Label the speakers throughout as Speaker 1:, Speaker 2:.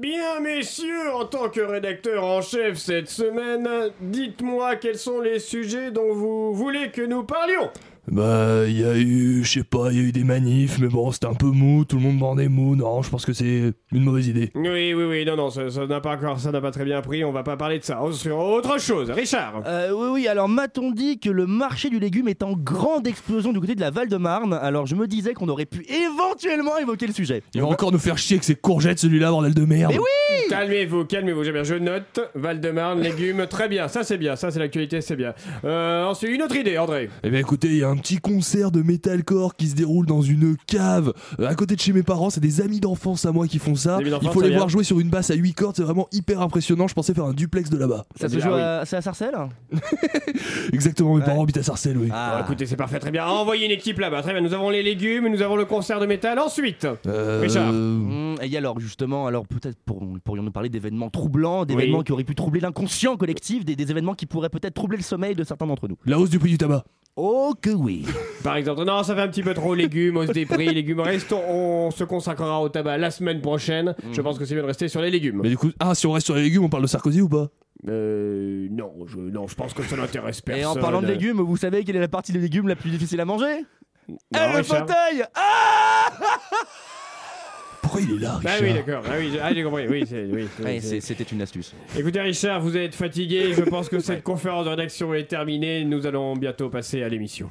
Speaker 1: Bien, messieurs, en tant que rédacteur en chef cette semaine, dites-moi quels sont les sujets dont vous voulez que nous parlions.
Speaker 2: Bah, il y a eu, je sais pas, il y a eu des manifs, mais bon, c'était un peu mou, tout le monde bandait mou. Non, je pense que c'est une mauvaise idée.
Speaker 1: Oui, oui, oui, non, non, ça ça n'a pas encore, ça n'a pas très bien pris, on va pas parler de ça. Oh, Sur autre chose, Richard.
Speaker 3: Euh, oui, oui, alors m'a-t-on dit que le marché du légume est en grande explosion du côté de la Val-de-Marne? Alors je me disais qu'on aurait pu éventuellement évoquer le sujet.
Speaker 2: Il va encore nous faire chier avec ses courgettes, celui-là, bordel de merde.
Speaker 3: Mais oui
Speaker 1: Calmez-vous, calmez-vous, j'ai bien, je note. Val-de-Marne, légumes, très bien, ça c'est bien, ça c'est l'actualité, c'est bien. Euh, ensuite, une autre idée, André.
Speaker 2: Eh bien écoutez, il y a un petit concert de metalcore qui se déroule dans une cave euh, à côté de chez mes parents. C'est des amis d'enfance à moi qui font ça. Il faut les voir jouer sur une basse à 8 cordes, c'est vraiment hyper impressionnant. Je pensais faire un duplex de là-bas.
Speaker 3: Ça se
Speaker 1: Ah
Speaker 3: joue
Speaker 1: oui.
Speaker 3: à, c'est à Sarcelles?
Speaker 2: Exactement, mes parents habitent à Sarcelles, oui.
Speaker 3: Ah.
Speaker 1: Écoutez, c'est parfait, très bien. Envoyez une équipe là-bas, très bien. Nous avons les légumes, nous avons le concert de métal. Ensuite,
Speaker 2: Euh,
Speaker 1: Richard.
Speaker 3: Mmh, et alors justement, alors peut-être pour- pourrions-nous parler d'événements troublants, d'événements
Speaker 1: Oui.
Speaker 3: qui auraient pu troubler l'inconscient collectif, des, des événements qui pourraient peut-être troubler le sommeil de certains d'entre nous?
Speaker 2: La hausse du prix du tabac.
Speaker 3: Oh que oui
Speaker 1: par exemple, non, ça fait un petit peu trop légumes, hausse des prix, légumes restons. On se consacrera au tabac la semaine prochaine. Je pense que c'est mieux de rester sur les légumes.
Speaker 2: Mais du coup, ah, si on reste sur les légumes, on parle de Sarkozy ou pas?
Speaker 1: Euh, non, je, non, je pense que ça n'intéresse personne.
Speaker 3: Et en parlant de légumes, vous savez quelle est la partie des légumes la plus difficile à manger?
Speaker 1: Non,
Speaker 3: Eh, le
Speaker 1: Richard
Speaker 3: fauteuil Ah
Speaker 2: Pourquoi il est là,
Speaker 1: Bah
Speaker 2: Richard?
Speaker 1: oui, d'accord. Ah oui, j'ai ah, j'ai compris. Oui, c'est, oui, oui,
Speaker 3: Ouais,
Speaker 1: c'est-
Speaker 3: c'est- C'était une astuce.
Speaker 1: Écoutez, Richard, vous êtes fatigué. Je pense que cette conférence de rédaction est terminée. Nous allons bientôt passer à l'émission.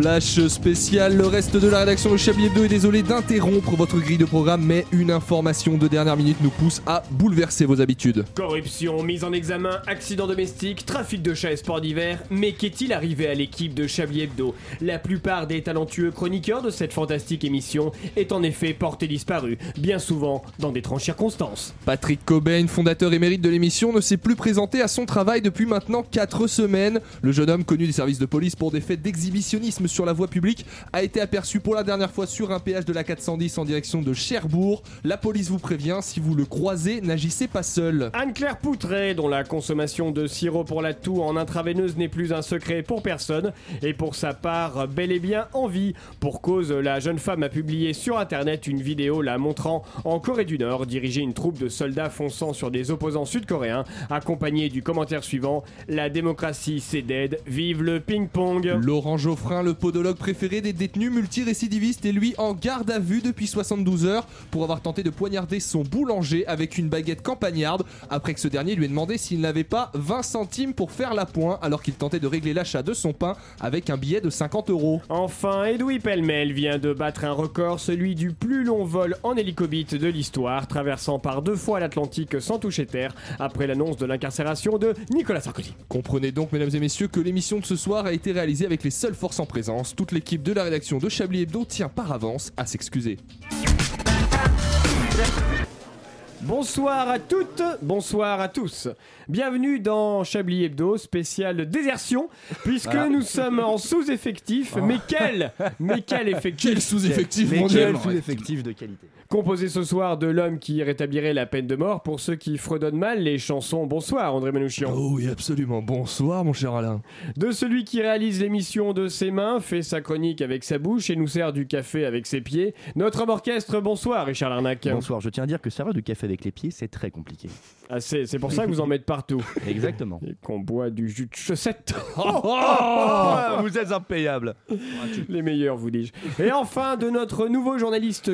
Speaker 2: Flash spécial, le reste de la rédaction de Chablis Hebdo est désolé d'interrompre votre grille de programme, mais une information de dernière minute nous pousse à bouleverser vos habitudes.
Speaker 1: Corruption, mise en examen, accident domestique, trafic de chats et sports d'hiver. Mais qu'est-il arrivé à l'équipe de Chablis Hebdo? La plupart des talentueux chroniqueurs de cette fantastique émission est en effet porté disparu, bien souvent dans d'étranges circonstances.
Speaker 2: Patrick Cobain, fondateur émérite de l'émission, ne s'est plus présenté à son travail depuis maintenant 4 semaines. Le jeune homme, connu des services de police pour des faits d'exhibitionnisme sur la voie publique, a été aperçu pour la dernière fois sur un péage de la 410 en direction de Cherbourg. La police vous prévient, si vous le croisez, n'agissez pas seul.
Speaker 1: Anne-Claire Poutret, dont la consommation de sirop pour la toux en intraveineuse n'est plus un secret pour personne, et pour sa part bel et bien en vie. Pour cause, la jeune femme a publié sur internet une vidéo la montrant en Corée du Nord diriger une troupe de soldats fonçant sur des opposants sud-coréens, accompagnée du commentaire suivant La démocratie c'est dead, vive le ping-pong
Speaker 2: Laurent Geoffrin, le podologue préféré des détenus multirécidivistes, est lui en garde à vue depuis 72 heures pour avoir tenté de poignarder son boulanger avec une baguette campagnarde après que ce dernier lui ait demandé s'il n'avait pas 20 centimes pour faire la pointe alors qu'il tentait de régler l'achat de son pain avec un billet de 50 euros.
Speaker 1: Enfin, Edoui Pellemel vient de battre un record, celui du plus long vol en hélicobite de l'histoire, traversant par deux fois l'Atlantique sans toucher terre, après l'annonce de l'incarcération de Nicolas Sarkozy.
Speaker 2: Comprenez donc, mesdames et messieurs, que l'émission de ce soir a été réalisée avec les seules forces en présence. Toute l'équipe de la rédaction de Chablis Hebdo tient par avance à s'excuser.
Speaker 1: Bonsoir à toutes, bonsoir à tous. Bienvenue dans Chablis Hebdo, spécial désertion, puisque nous sommes en sous-effectif. Mais quel Mais quel effectif
Speaker 2: Quel sous-effectif, mon dieu
Speaker 3: quel sous-effectif de qualité.
Speaker 1: Composé ce soir de l'homme qui rétablirait la peine de mort pour ceux qui fredonnent mal les chansons Bonsoir André Manouchian.
Speaker 2: Oh oui, absolument. Bonsoir, mon cher Alain.
Speaker 1: De celui qui réalise l'émission de ses mains, fait sa chronique avec sa bouche et nous sert du café avec ses pieds. Notre homme orchestre, bonsoir Richard Larnac.
Speaker 3: Bonsoir, je tiens à dire que servir du café avec les pieds, c'est très compliqué.
Speaker 1: Ah, c'est c'est pour ça que vous en mettez partout.
Speaker 3: Exactement.
Speaker 1: Et qu'on boit du jus de chaussette.
Speaker 3: Oh, vous êtes impayable.
Speaker 1: Les meilleurs, vous dis-je. Et enfin, de notre nouveau journaliste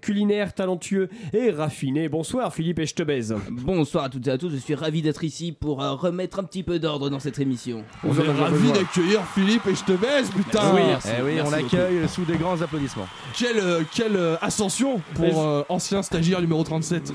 Speaker 1: culinaire talentueux et raffiné. Bonsoir Philippe Echtebez.
Speaker 4: Bonsoir à toutes et à tous, je suis ravi d'être ici pour euh, remettre un petit peu d'ordre dans cette émission.
Speaker 2: On est ravis d'accueillir Philippe et je te baise, putain
Speaker 1: Oui.
Speaker 3: Eh oui, on
Speaker 4: Merci
Speaker 3: l'accueille sous des grands applaudissements.
Speaker 2: Quelle, euh, quelle euh, ascension pour euh, ancien stagiaire numéro 37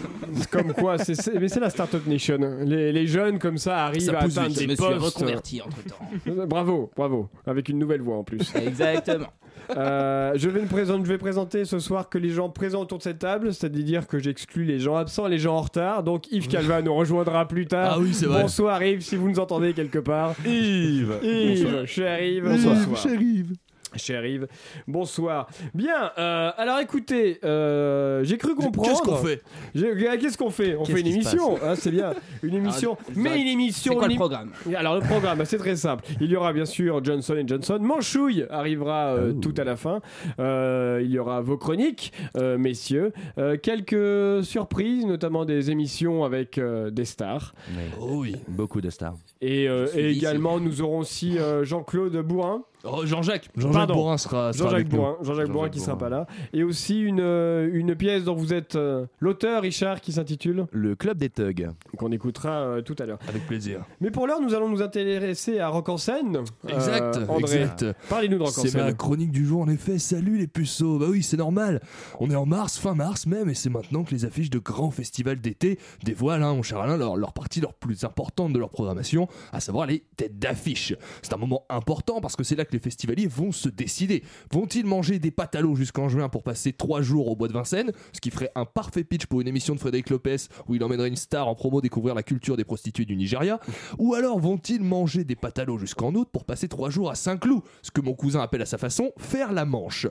Speaker 1: Comme quoi, c'est la Startup Nation. Les, les jeunes comme ça arrivent
Speaker 2: Ça
Speaker 1: à atteindre
Speaker 2: vite.
Speaker 1: des
Speaker 4: Je me suis
Speaker 1: postes.
Speaker 4: reconverti entre temps.
Speaker 1: Bravo, bravo. Avec une nouvelle voix en plus.
Speaker 4: Exactement.
Speaker 1: Euh, je, vais me présenter, je vais présenter ce soir que les gens présents autour de cette table, c'est-à-dire que j'exclus les gens absents, les gens en retard. Donc Yves Calva nous rejoindra plus tard.
Speaker 2: Ah oui, c'est vrai.
Speaker 1: Bonsoir Yves, si vous nous entendez quelque part.
Speaker 2: Yves
Speaker 1: Yves, cher Yves,
Speaker 3: Bonsoir.
Speaker 1: bonsoir.
Speaker 3: Cher Yves.
Speaker 1: Cher Yves, bonsoir. Bien, euh, alors écoutez, euh, j'ai cru comprendre.
Speaker 2: Qu'est-ce qu'on fait
Speaker 1: Qu'est-ce qu'on fait? On
Speaker 3: Qu'est-ce
Speaker 1: fait une émission, hein, c'est bien. Une émission,
Speaker 4: Ah,
Speaker 1: mais une émission.
Speaker 4: C'est quoi le programme?
Speaker 1: Alors le programme, c'est très simple. Il y aura bien sûr Johnson Johnson. Manchouille arrivera euh,
Speaker 3: Oh.
Speaker 1: tout à la fin. Euh, il y aura vos chroniques, euh, messieurs. Euh, quelques surprises, notamment des émissions avec euh, des stars.
Speaker 2: Oh oui.
Speaker 3: Beaucoup de stars.
Speaker 1: Et, euh, et
Speaker 4: ici.
Speaker 1: également, nous aurons aussi euh, Jean-Claude Bourrin.
Speaker 2: Oh, Jean-Jacques. Jean-Jacques. Bourrin sera, sera
Speaker 1: Jean-Jacques
Speaker 2: avec nous.
Speaker 1: Bourrin, Jean-Jacques Bourrin qui sera pas là. Et aussi une, euh, une pièce dont vous êtes euh, l'auteur, Richard, qui s'intitule,
Speaker 3: Le club des thugs.
Speaker 1: qu'on écoutera euh, tout à l'heure.
Speaker 2: Avec plaisir.
Speaker 1: Mais pour l'heure, nous allons nous intéresser à Rock en scène.
Speaker 2: Exact,
Speaker 1: Euh, André,
Speaker 2: exact.
Speaker 1: parlez-nous de Rock en
Speaker 2: C'est ma
Speaker 1: scène.
Speaker 2: chronique du jour en effet. Salut les puceaux. Bah oui, c'est normal. On est en mars, fin mars même, et c'est maintenant que les affiches de grands festivals d'été dévoilent, hein, mon cher Alain, leur, leur partie leur plus importante de leur programmation, à savoir les têtes d'affiche. C'est un moment important parce que c'est là que les festivaliers vont se décider. Vont-ils manger des pâtes à l'eau jusqu'en juin pour passer trois jours au bois de Vincennes, ce qui ferait un parfait pitch pour une émission de Frédéric Lopez où il emmènerait une star en promo découvrir la culture des prostituées du Nigeria Ou alors vont-ils manger des pâtes à l'eau jusqu'en août pour passer trois jours à Saint-Cloud, ce que mon cousin appelle à sa façon faire la manche?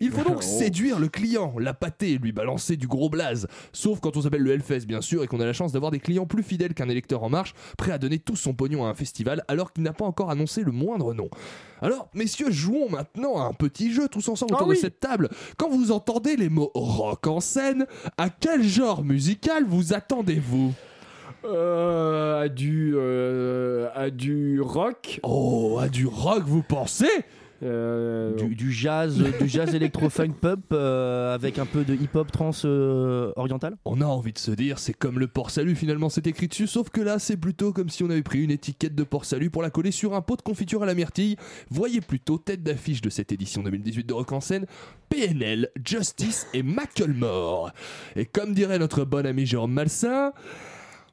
Speaker 2: Il faut donc
Speaker 1: Oh.
Speaker 2: séduire le client, la pâter lui balancer du gros blaze. Sauf quand on s'appelle le Hellfest bien sûr et qu'on a la chance d'avoir des clients plus fidèles qu'un électeur en marche, prêt à donner tout son pognon à un festival alors qu'il n'a pas encore annoncé le moindre nom. Alors, messieurs, jouons maintenant à un petit jeu tous ensemble
Speaker 1: Ah
Speaker 2: autour
Speaker 1: oui.
Speaker 2: de cette table. Quand vous entendez les mots rock en scène, à quel genre musical vous attendez-vous?
Speaker 1: Euh, à du euh, à du rock.
Speaker 2: Oh, à du rock vous pensez?
Speaker 1: Euh,
Speaker 3: Du, du jazz, du jazz électro-funk pop euh, avec un peu de hip-hop trans euh, oriental.
Speaker 2: On a envie de se dire, c'est comme le port salut finalement c'est écrit dessus, sauf que là c'est plutôt comme si on avait pris une étiquette de port salut pour la coller sur un pot de confiture à la myrtille. Voyez plutôt tête d'affiche de cette édition 2018 de Rock en scène, PNL, Justice et Macklemore. Et comme dirait notre bon ami Jérôme Malsain,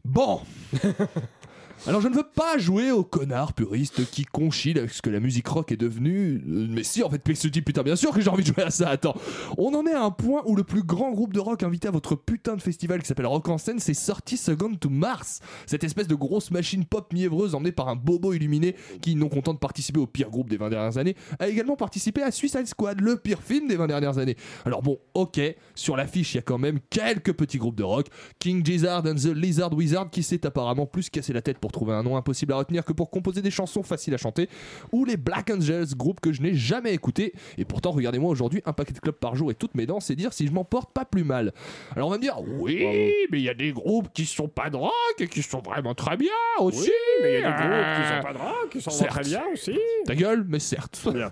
Speaker 2: bon. Alors je ne veux pas jouer au connard puriste qui conchile avec ce que la musique rock est devenue. Euh, Mais si en fait Play se dit putain bien sûr que j'ai envie de jouer à ça. Attends, on en est à un point où le plus grand groupe de rock invité à votre putain de festival qui s'appelle Rock en scène, c'est sorti Second to Mars. Cette espèce de grosse machine pop mièvreuse emmenée par un bobo illuminé qui, non content de participer au pire groupe des 20 dernières années, a également participé à Suicide Squad, le pire film des 20 dernières années. Alors bon, ok, sur l'affiche il y a quand même quelques petits groupes de rock. King Gizzard and the Lizard Wizard qui s'est apparemment plus cassé la tête pour trouver un nom impossible à retenir que pour composer des chansons faciles à chanter. Ou les Black Angels, groupe que je n'ai jamais écouté. Et pourtant, regardez-moi aujourd'hui un paquet de clubs par jour et toutes mes dents, c'est dire si je m'en porte pas plus mal. Alors on va me dire, oui, mais il y a des groupes qui sont pas de rock et qui sont vraiment très bien aussi.
Speaker 1: mais il y a des groupes qui sont pas de rock, qui sont
Speaker 2: certes.
Speaker 1: très bien aussi.
Speaker 2: Ta gueule, mais certes.
Speaker 1: Bien.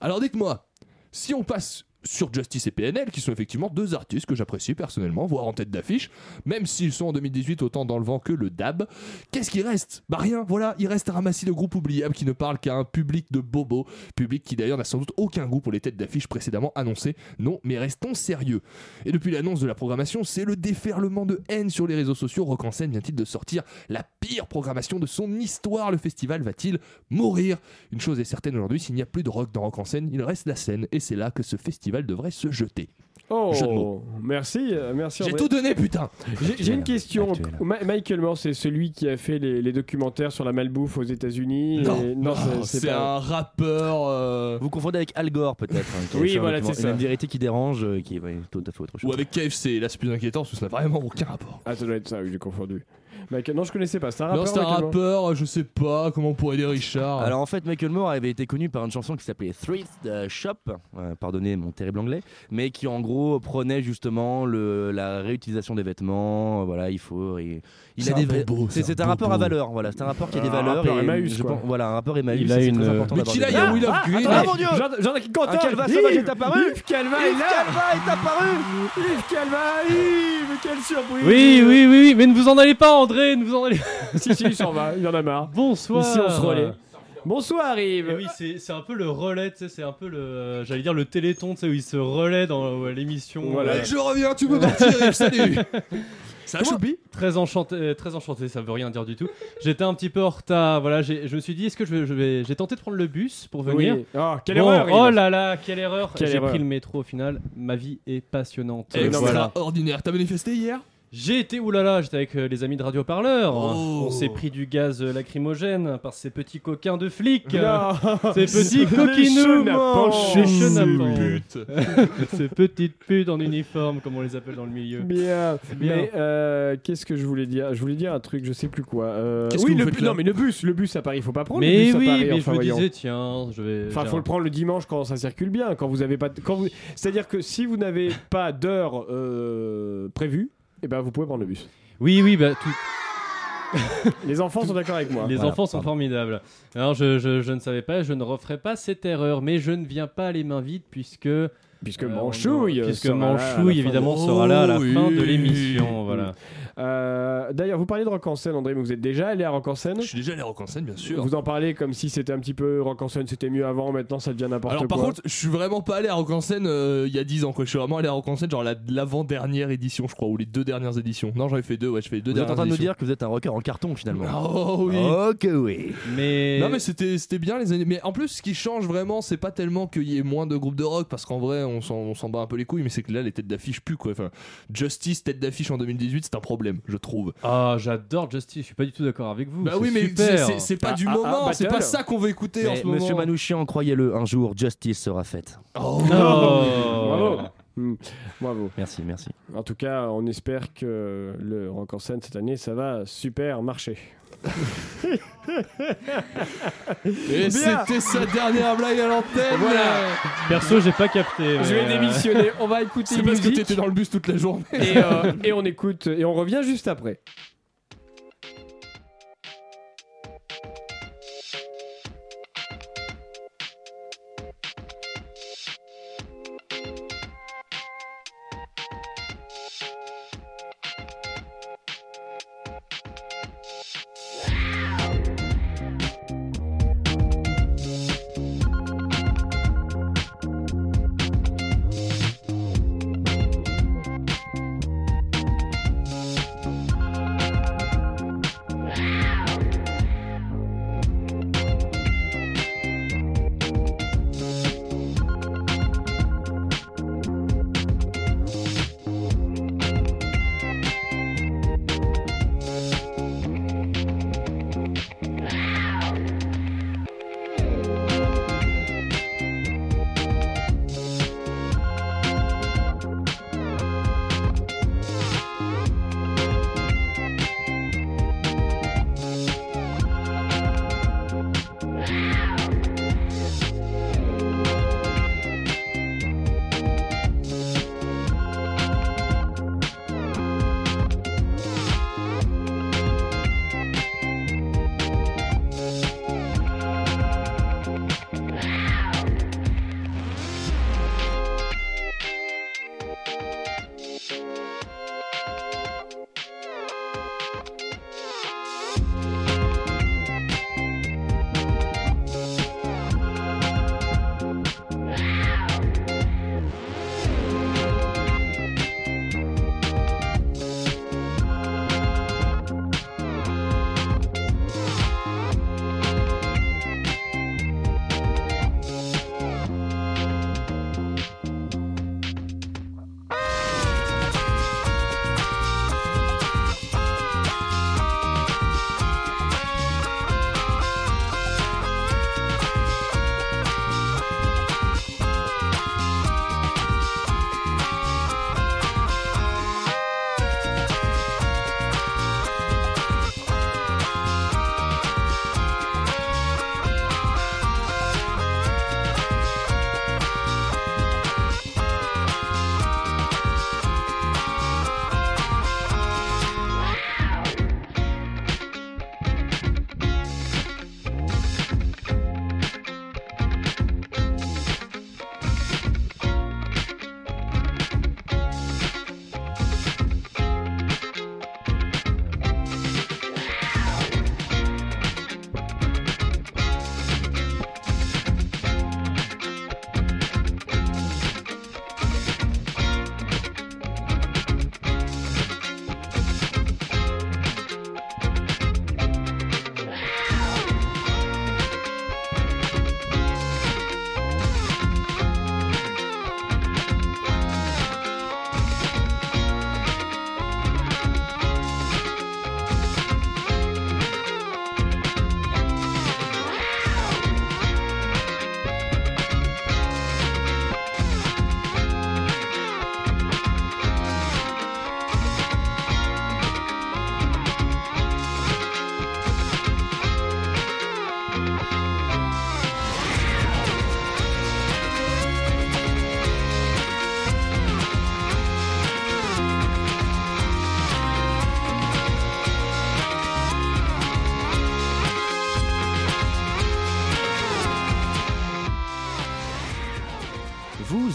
Speaker 2: Alors dites-moi, si on passe sur Justice et PNL, qui sont effectivement deux artistes que j'apprécie personnellement, voire en tête d'affiche, même s'ils sont en 2018 autant dans le vent que le DAB, qu'est-ce qui reste? Bah rien, voilà, il reste un ramassis de groupes oubliables qui ne parlent qu'à un public de bobos, public qui d'ailleurs n'a sans doute aucun goût pour les têtes d'affiche précédemment annoncées. Non, mais restons sérieux. Et depuis l'annonce de la programmation, c'est le déferlement de haine sur les réseaux sociaux. Rock en scène vient-il de sortir la pire programmation de son histoire Le festival va-t-il mourir? Une chose est certaine aujourd'hui, s'il n'y a plus de rock dans Rock en scène, il reste la scène, et c'est là que ce festival devrait se jeter.
Speaker 1: Oh,
Speaker 2: Jeu de mots.
Speaker 1: merci, euh, merci.
Speaker 2: J'ai tout donné, putain
Speaker 1: J'ai une question. Ma- Michael Moore, c'est celui qui a fait les, les documentaires sur la malbouffe aux États-Unis.
Speaker 2: Non,
Speaker 1: et-
Speaker 2: non,
Speaker 1: c'est
Speaker 2: c'est
Speaker 1: pas.
Speaker 2: un rappeur. euh,
Speaker 3: Vous confondez avec Al Gore peut-être. hein,
Speaker 1: Oui, voilà, c'est ça.
Speaker 3: Une vérité qui dérange, euh, qui est ouais, tout à fait autre chose.
Speaker 2: Ou avec KFC, là c'est plus inquiétant parce que ça n'a vraiment aucun rapport.
Speaker 1: Ah, ça doit être ça, oui, j'ai confondu. Michael, non, je connaissais pas. C'est un
Speaker 2: non,
Speaker 1: rappeur.
Speaker 2: c'est un
Speaker 1: Michael Moore
Speaker 2: rappeur, je sais pas comment on pourrait dire Richard.
Speaker 3: Alors en fait, Michael Moore avait été connu par une chanson qui s'appelait Thrift Shop, euh, pardonnez mon terrible anglais, mais qui en gros prenait justement le, la réutilisation des vêtements. euh, Voilà, il faut. Il, il
Speaker 2: C'est
Speaker 3: a
Speaker 2: un
Speaker 3: des c'est
Speaker 2: un
Speaker 3: un rappeur à valeur. Voilà, c'est un rappeur qui a des
Speaker 1: Un
Speaker 3: valeurs.
Speaker 1: rappeur
Speaker 3: et
Speaker 1: Emmaüs,
Speaker 3: je
Speaker 1: quoi.
Speaker 3: pense- voilà, un rappeur Emmaüs.
Speaker 5: Il a une-
Speaker 3: très important
Speaker 2: Mais
Speaker 3: d'avoir
Speaker 2: qu'il
Speaker 3: des
Speaker 2: aille à
Speaker 3: valeurs.
Speaker 2: Will of
Speaker 3: Ah,
Speaker 2: Green.
Speaker 3: attends, mon Dieu
Speaker 1: J'en j'en ai qui content.
Speaker 3: Un Calva sauvage est apparu
Speaker 1: Yves Calva est
Speaker 3: Yves
Speaker 1: là
Speaker 3: Calva est apparu
Speaker 1: Yves Calva, Yves, quelle surprise
Speaker 5: Oui, oui, oui, oui, mais ne vous en allez pas, André, en allez
Speaker 1: Si, si, il s'en va, il en a marre.
Speaker 5: Bonsoir.
Speaker 1: Ici, on se relaie. Bonsoir, Yves.
Speaker 5: Et oui, c'est c'est un peu le relais, tu sais, c'est un peu le, euh, j'allais dire le téléthon, tu sais, où il se relaie dans euh, l'émission.
Speaker 1: Voilà.
Speaker 2: Je reviens, tu peux partir, Yves, salut Ça
Speaker 1: Comment-
Speaker 2: Choupi
Speaker 5: Très enchanté, euh, très enchanté, ça veut rien dire du tout. J'étais un petit peu en retard, voilà, j'ai- je me suis dit, est-ce que je vais, je vais- j'ai tenté de prendre le bus pour venir.
Speaker 1: Oui. Oh, quelle
Speaker 5: Bon,
Speaker 1: erreur
Speaker 5: Oh
Speaker 1: Yves.
Speaker 5: là là, quelle erreur
Speaker 1: Quelle
Speaker 5: J'ai
Speaker 1: erreur.
Speaker 5: pris le métro au final, ma vie est passionnante.
Speaker 2: Eh,
Speaker 5: Euh, voilà.
Speaker 2: Extraordinaire. T'as manifesté hier?
Speaker 5: J'ai été, oulala, j'étais avec euh, les amis de Radio Parleur.
Speaker 2: Oh.
Speaker 5: On s'est pris du gaz euh, lacrymogène par ces petits coquins de flics.
Speaker 1: Non.
Speaker 5: Ces petits coquinous,
Speaker 1: chenapans.
Speaker 5: les chenapans.
Speaker 2: Pute.
Speaker 5: Ces petites putes en uniforme, comme on les appelle dans le milieu.
Speaker 1: Bien.
Speaker 5: Bien.
Speaker 1: Mais euh, qu'est-ce que je voulais dire? Je voulais dire un truc, je sais plus quoi. Euh,
Speaker 2: Qu'est-ce
Speaker 1: oui,
Speaker 2: que vous
Speaker 1: le
Speaker 2: faites
Speaker 1: bu-
Speaker 2: là?
Speaker 1: non, mais le bus, le bus à Paris, il faut pas prendre le
Speaker 5: Mais
Speaker 1: bus à
Speaker 5: oui,
Speaker 1: Paris.
Speaker 5: mais
Speaker 1: enfin,
Speaker 5: je me
Speaker 1: voyons.
Speaker 5: disais, tiens, je vais.
Speaker 1: Enfin, faut le prendre le dimanche quand ça circule bien. Quand vous avez pas, quand vous, c'est-à-dire que si vous n'avez pas d'heure euh, prévue, eh ben vous pouvez prendre le bus.
Speaker 5: Oui, oui, bah tout,
Speaker 1: Les enfants sont d'accord avec moi.
Speaker 5: Les
Speaker 3: Voilà,
Speaker 5: enfants sont
Speaker 3: pardon.
Speaker 5: formidables. Alors, je, je- je ne savais pas, je ne referai pas cette erreur, mais je ne viens pas les mains vides puisque.
Speaker 1: Puisque
Speaker 5: euh,
Speaker 1: Manchouille,
Speaker 5: Puisque Manchouille, évidemment,
Speaker 2: de-
Speaker 5: sera là à la fin de
Speaker 2: oui.
Speaker 5: l'émission. Voilà.
Speaker 1: Euh, D'ailleurs, vous parlez de Rock en scène, André, mais vous êtes déjà allé à Rock en scène
Speaker 2: Je suis déjà allé à Rock en scène, bien sûr.
Speaker 1: Vous en parlez comme si c'était un petit peu Rock en scène, c'était mieux avant, maintenant ça devient n'importe
Speaker 2: Alors
Speaker 1: quoi.
Speaker 2: par contre, je suis vraiment pas allé à Rock en scène euh, il y a 10 ans quoi. Je suis vraiment allé à Rock en scène genre la- l'avant-dernière édition je crois ou les deux dernières éditions. Non, j'en ai fait deux, ouais, je fais les deux
Speaker 3: Vous êtes
Speaker 2: dernières
Speaker 3: en train de nous dire que vous êtes un rocker en carton finalement.
Speaker 2: Oh oui.
Speaker 3: Ok, oui.
Speaker 5: Mais.
Speaker 2: Non mais c'était c'était bien les années. Mais en plus ce qui change vraiment c'est pas tellement qu'il y ait moins de groupes de rock parce qu'en vrai on s'en on s'en bat un peu les couilles mais c'est que là les têtes d'affiche plus quoi. Enfin Justice tête d'affiche en 2018 c'est un problème je trouve.
Speaker 5: Ah, j'adore Justice, je suis pas du tout d'accord avec vous.
Speaker 2: Bah
Speaker 5: c'est
Speaker 2: oui mais
Speaker 5: super.
Speaker 2: c'est- c'est c'est pas
Speaker 1: Ah,
Speaker 2: du
Speaker 1: ah,
Speaker 2: moment
Speaker 1: ah,
Speaker 2: c'est pas ça qu'on veut écouter en ce moment.
Speaker 3: Monsieur Manouchian, croyez-le, un jour, justice sera faite.
Speaker 2: Oh.
Speaker 5: Oh.
Speaker 1: Bravo. Bravo.
Speaker 3: Merci, merci.
Speaker 1: En tout cas, on espère que le Rock en scène cette année, ça va super marcher.
Speaker 2: Et c'était sa dernière blague à l'antenne.
Speaker 1: Voilà.
Speaker 5: Perso, j'ai pas capté.
Speaker 1: Je vais
Speaker 5: euh,
Speaker 1: démissionner. On va écouter
Speaker 2: C'est parce que t'étais dans le bus toute la journée.
Speaker 1: et, euh, et on écoute et on revient juste après.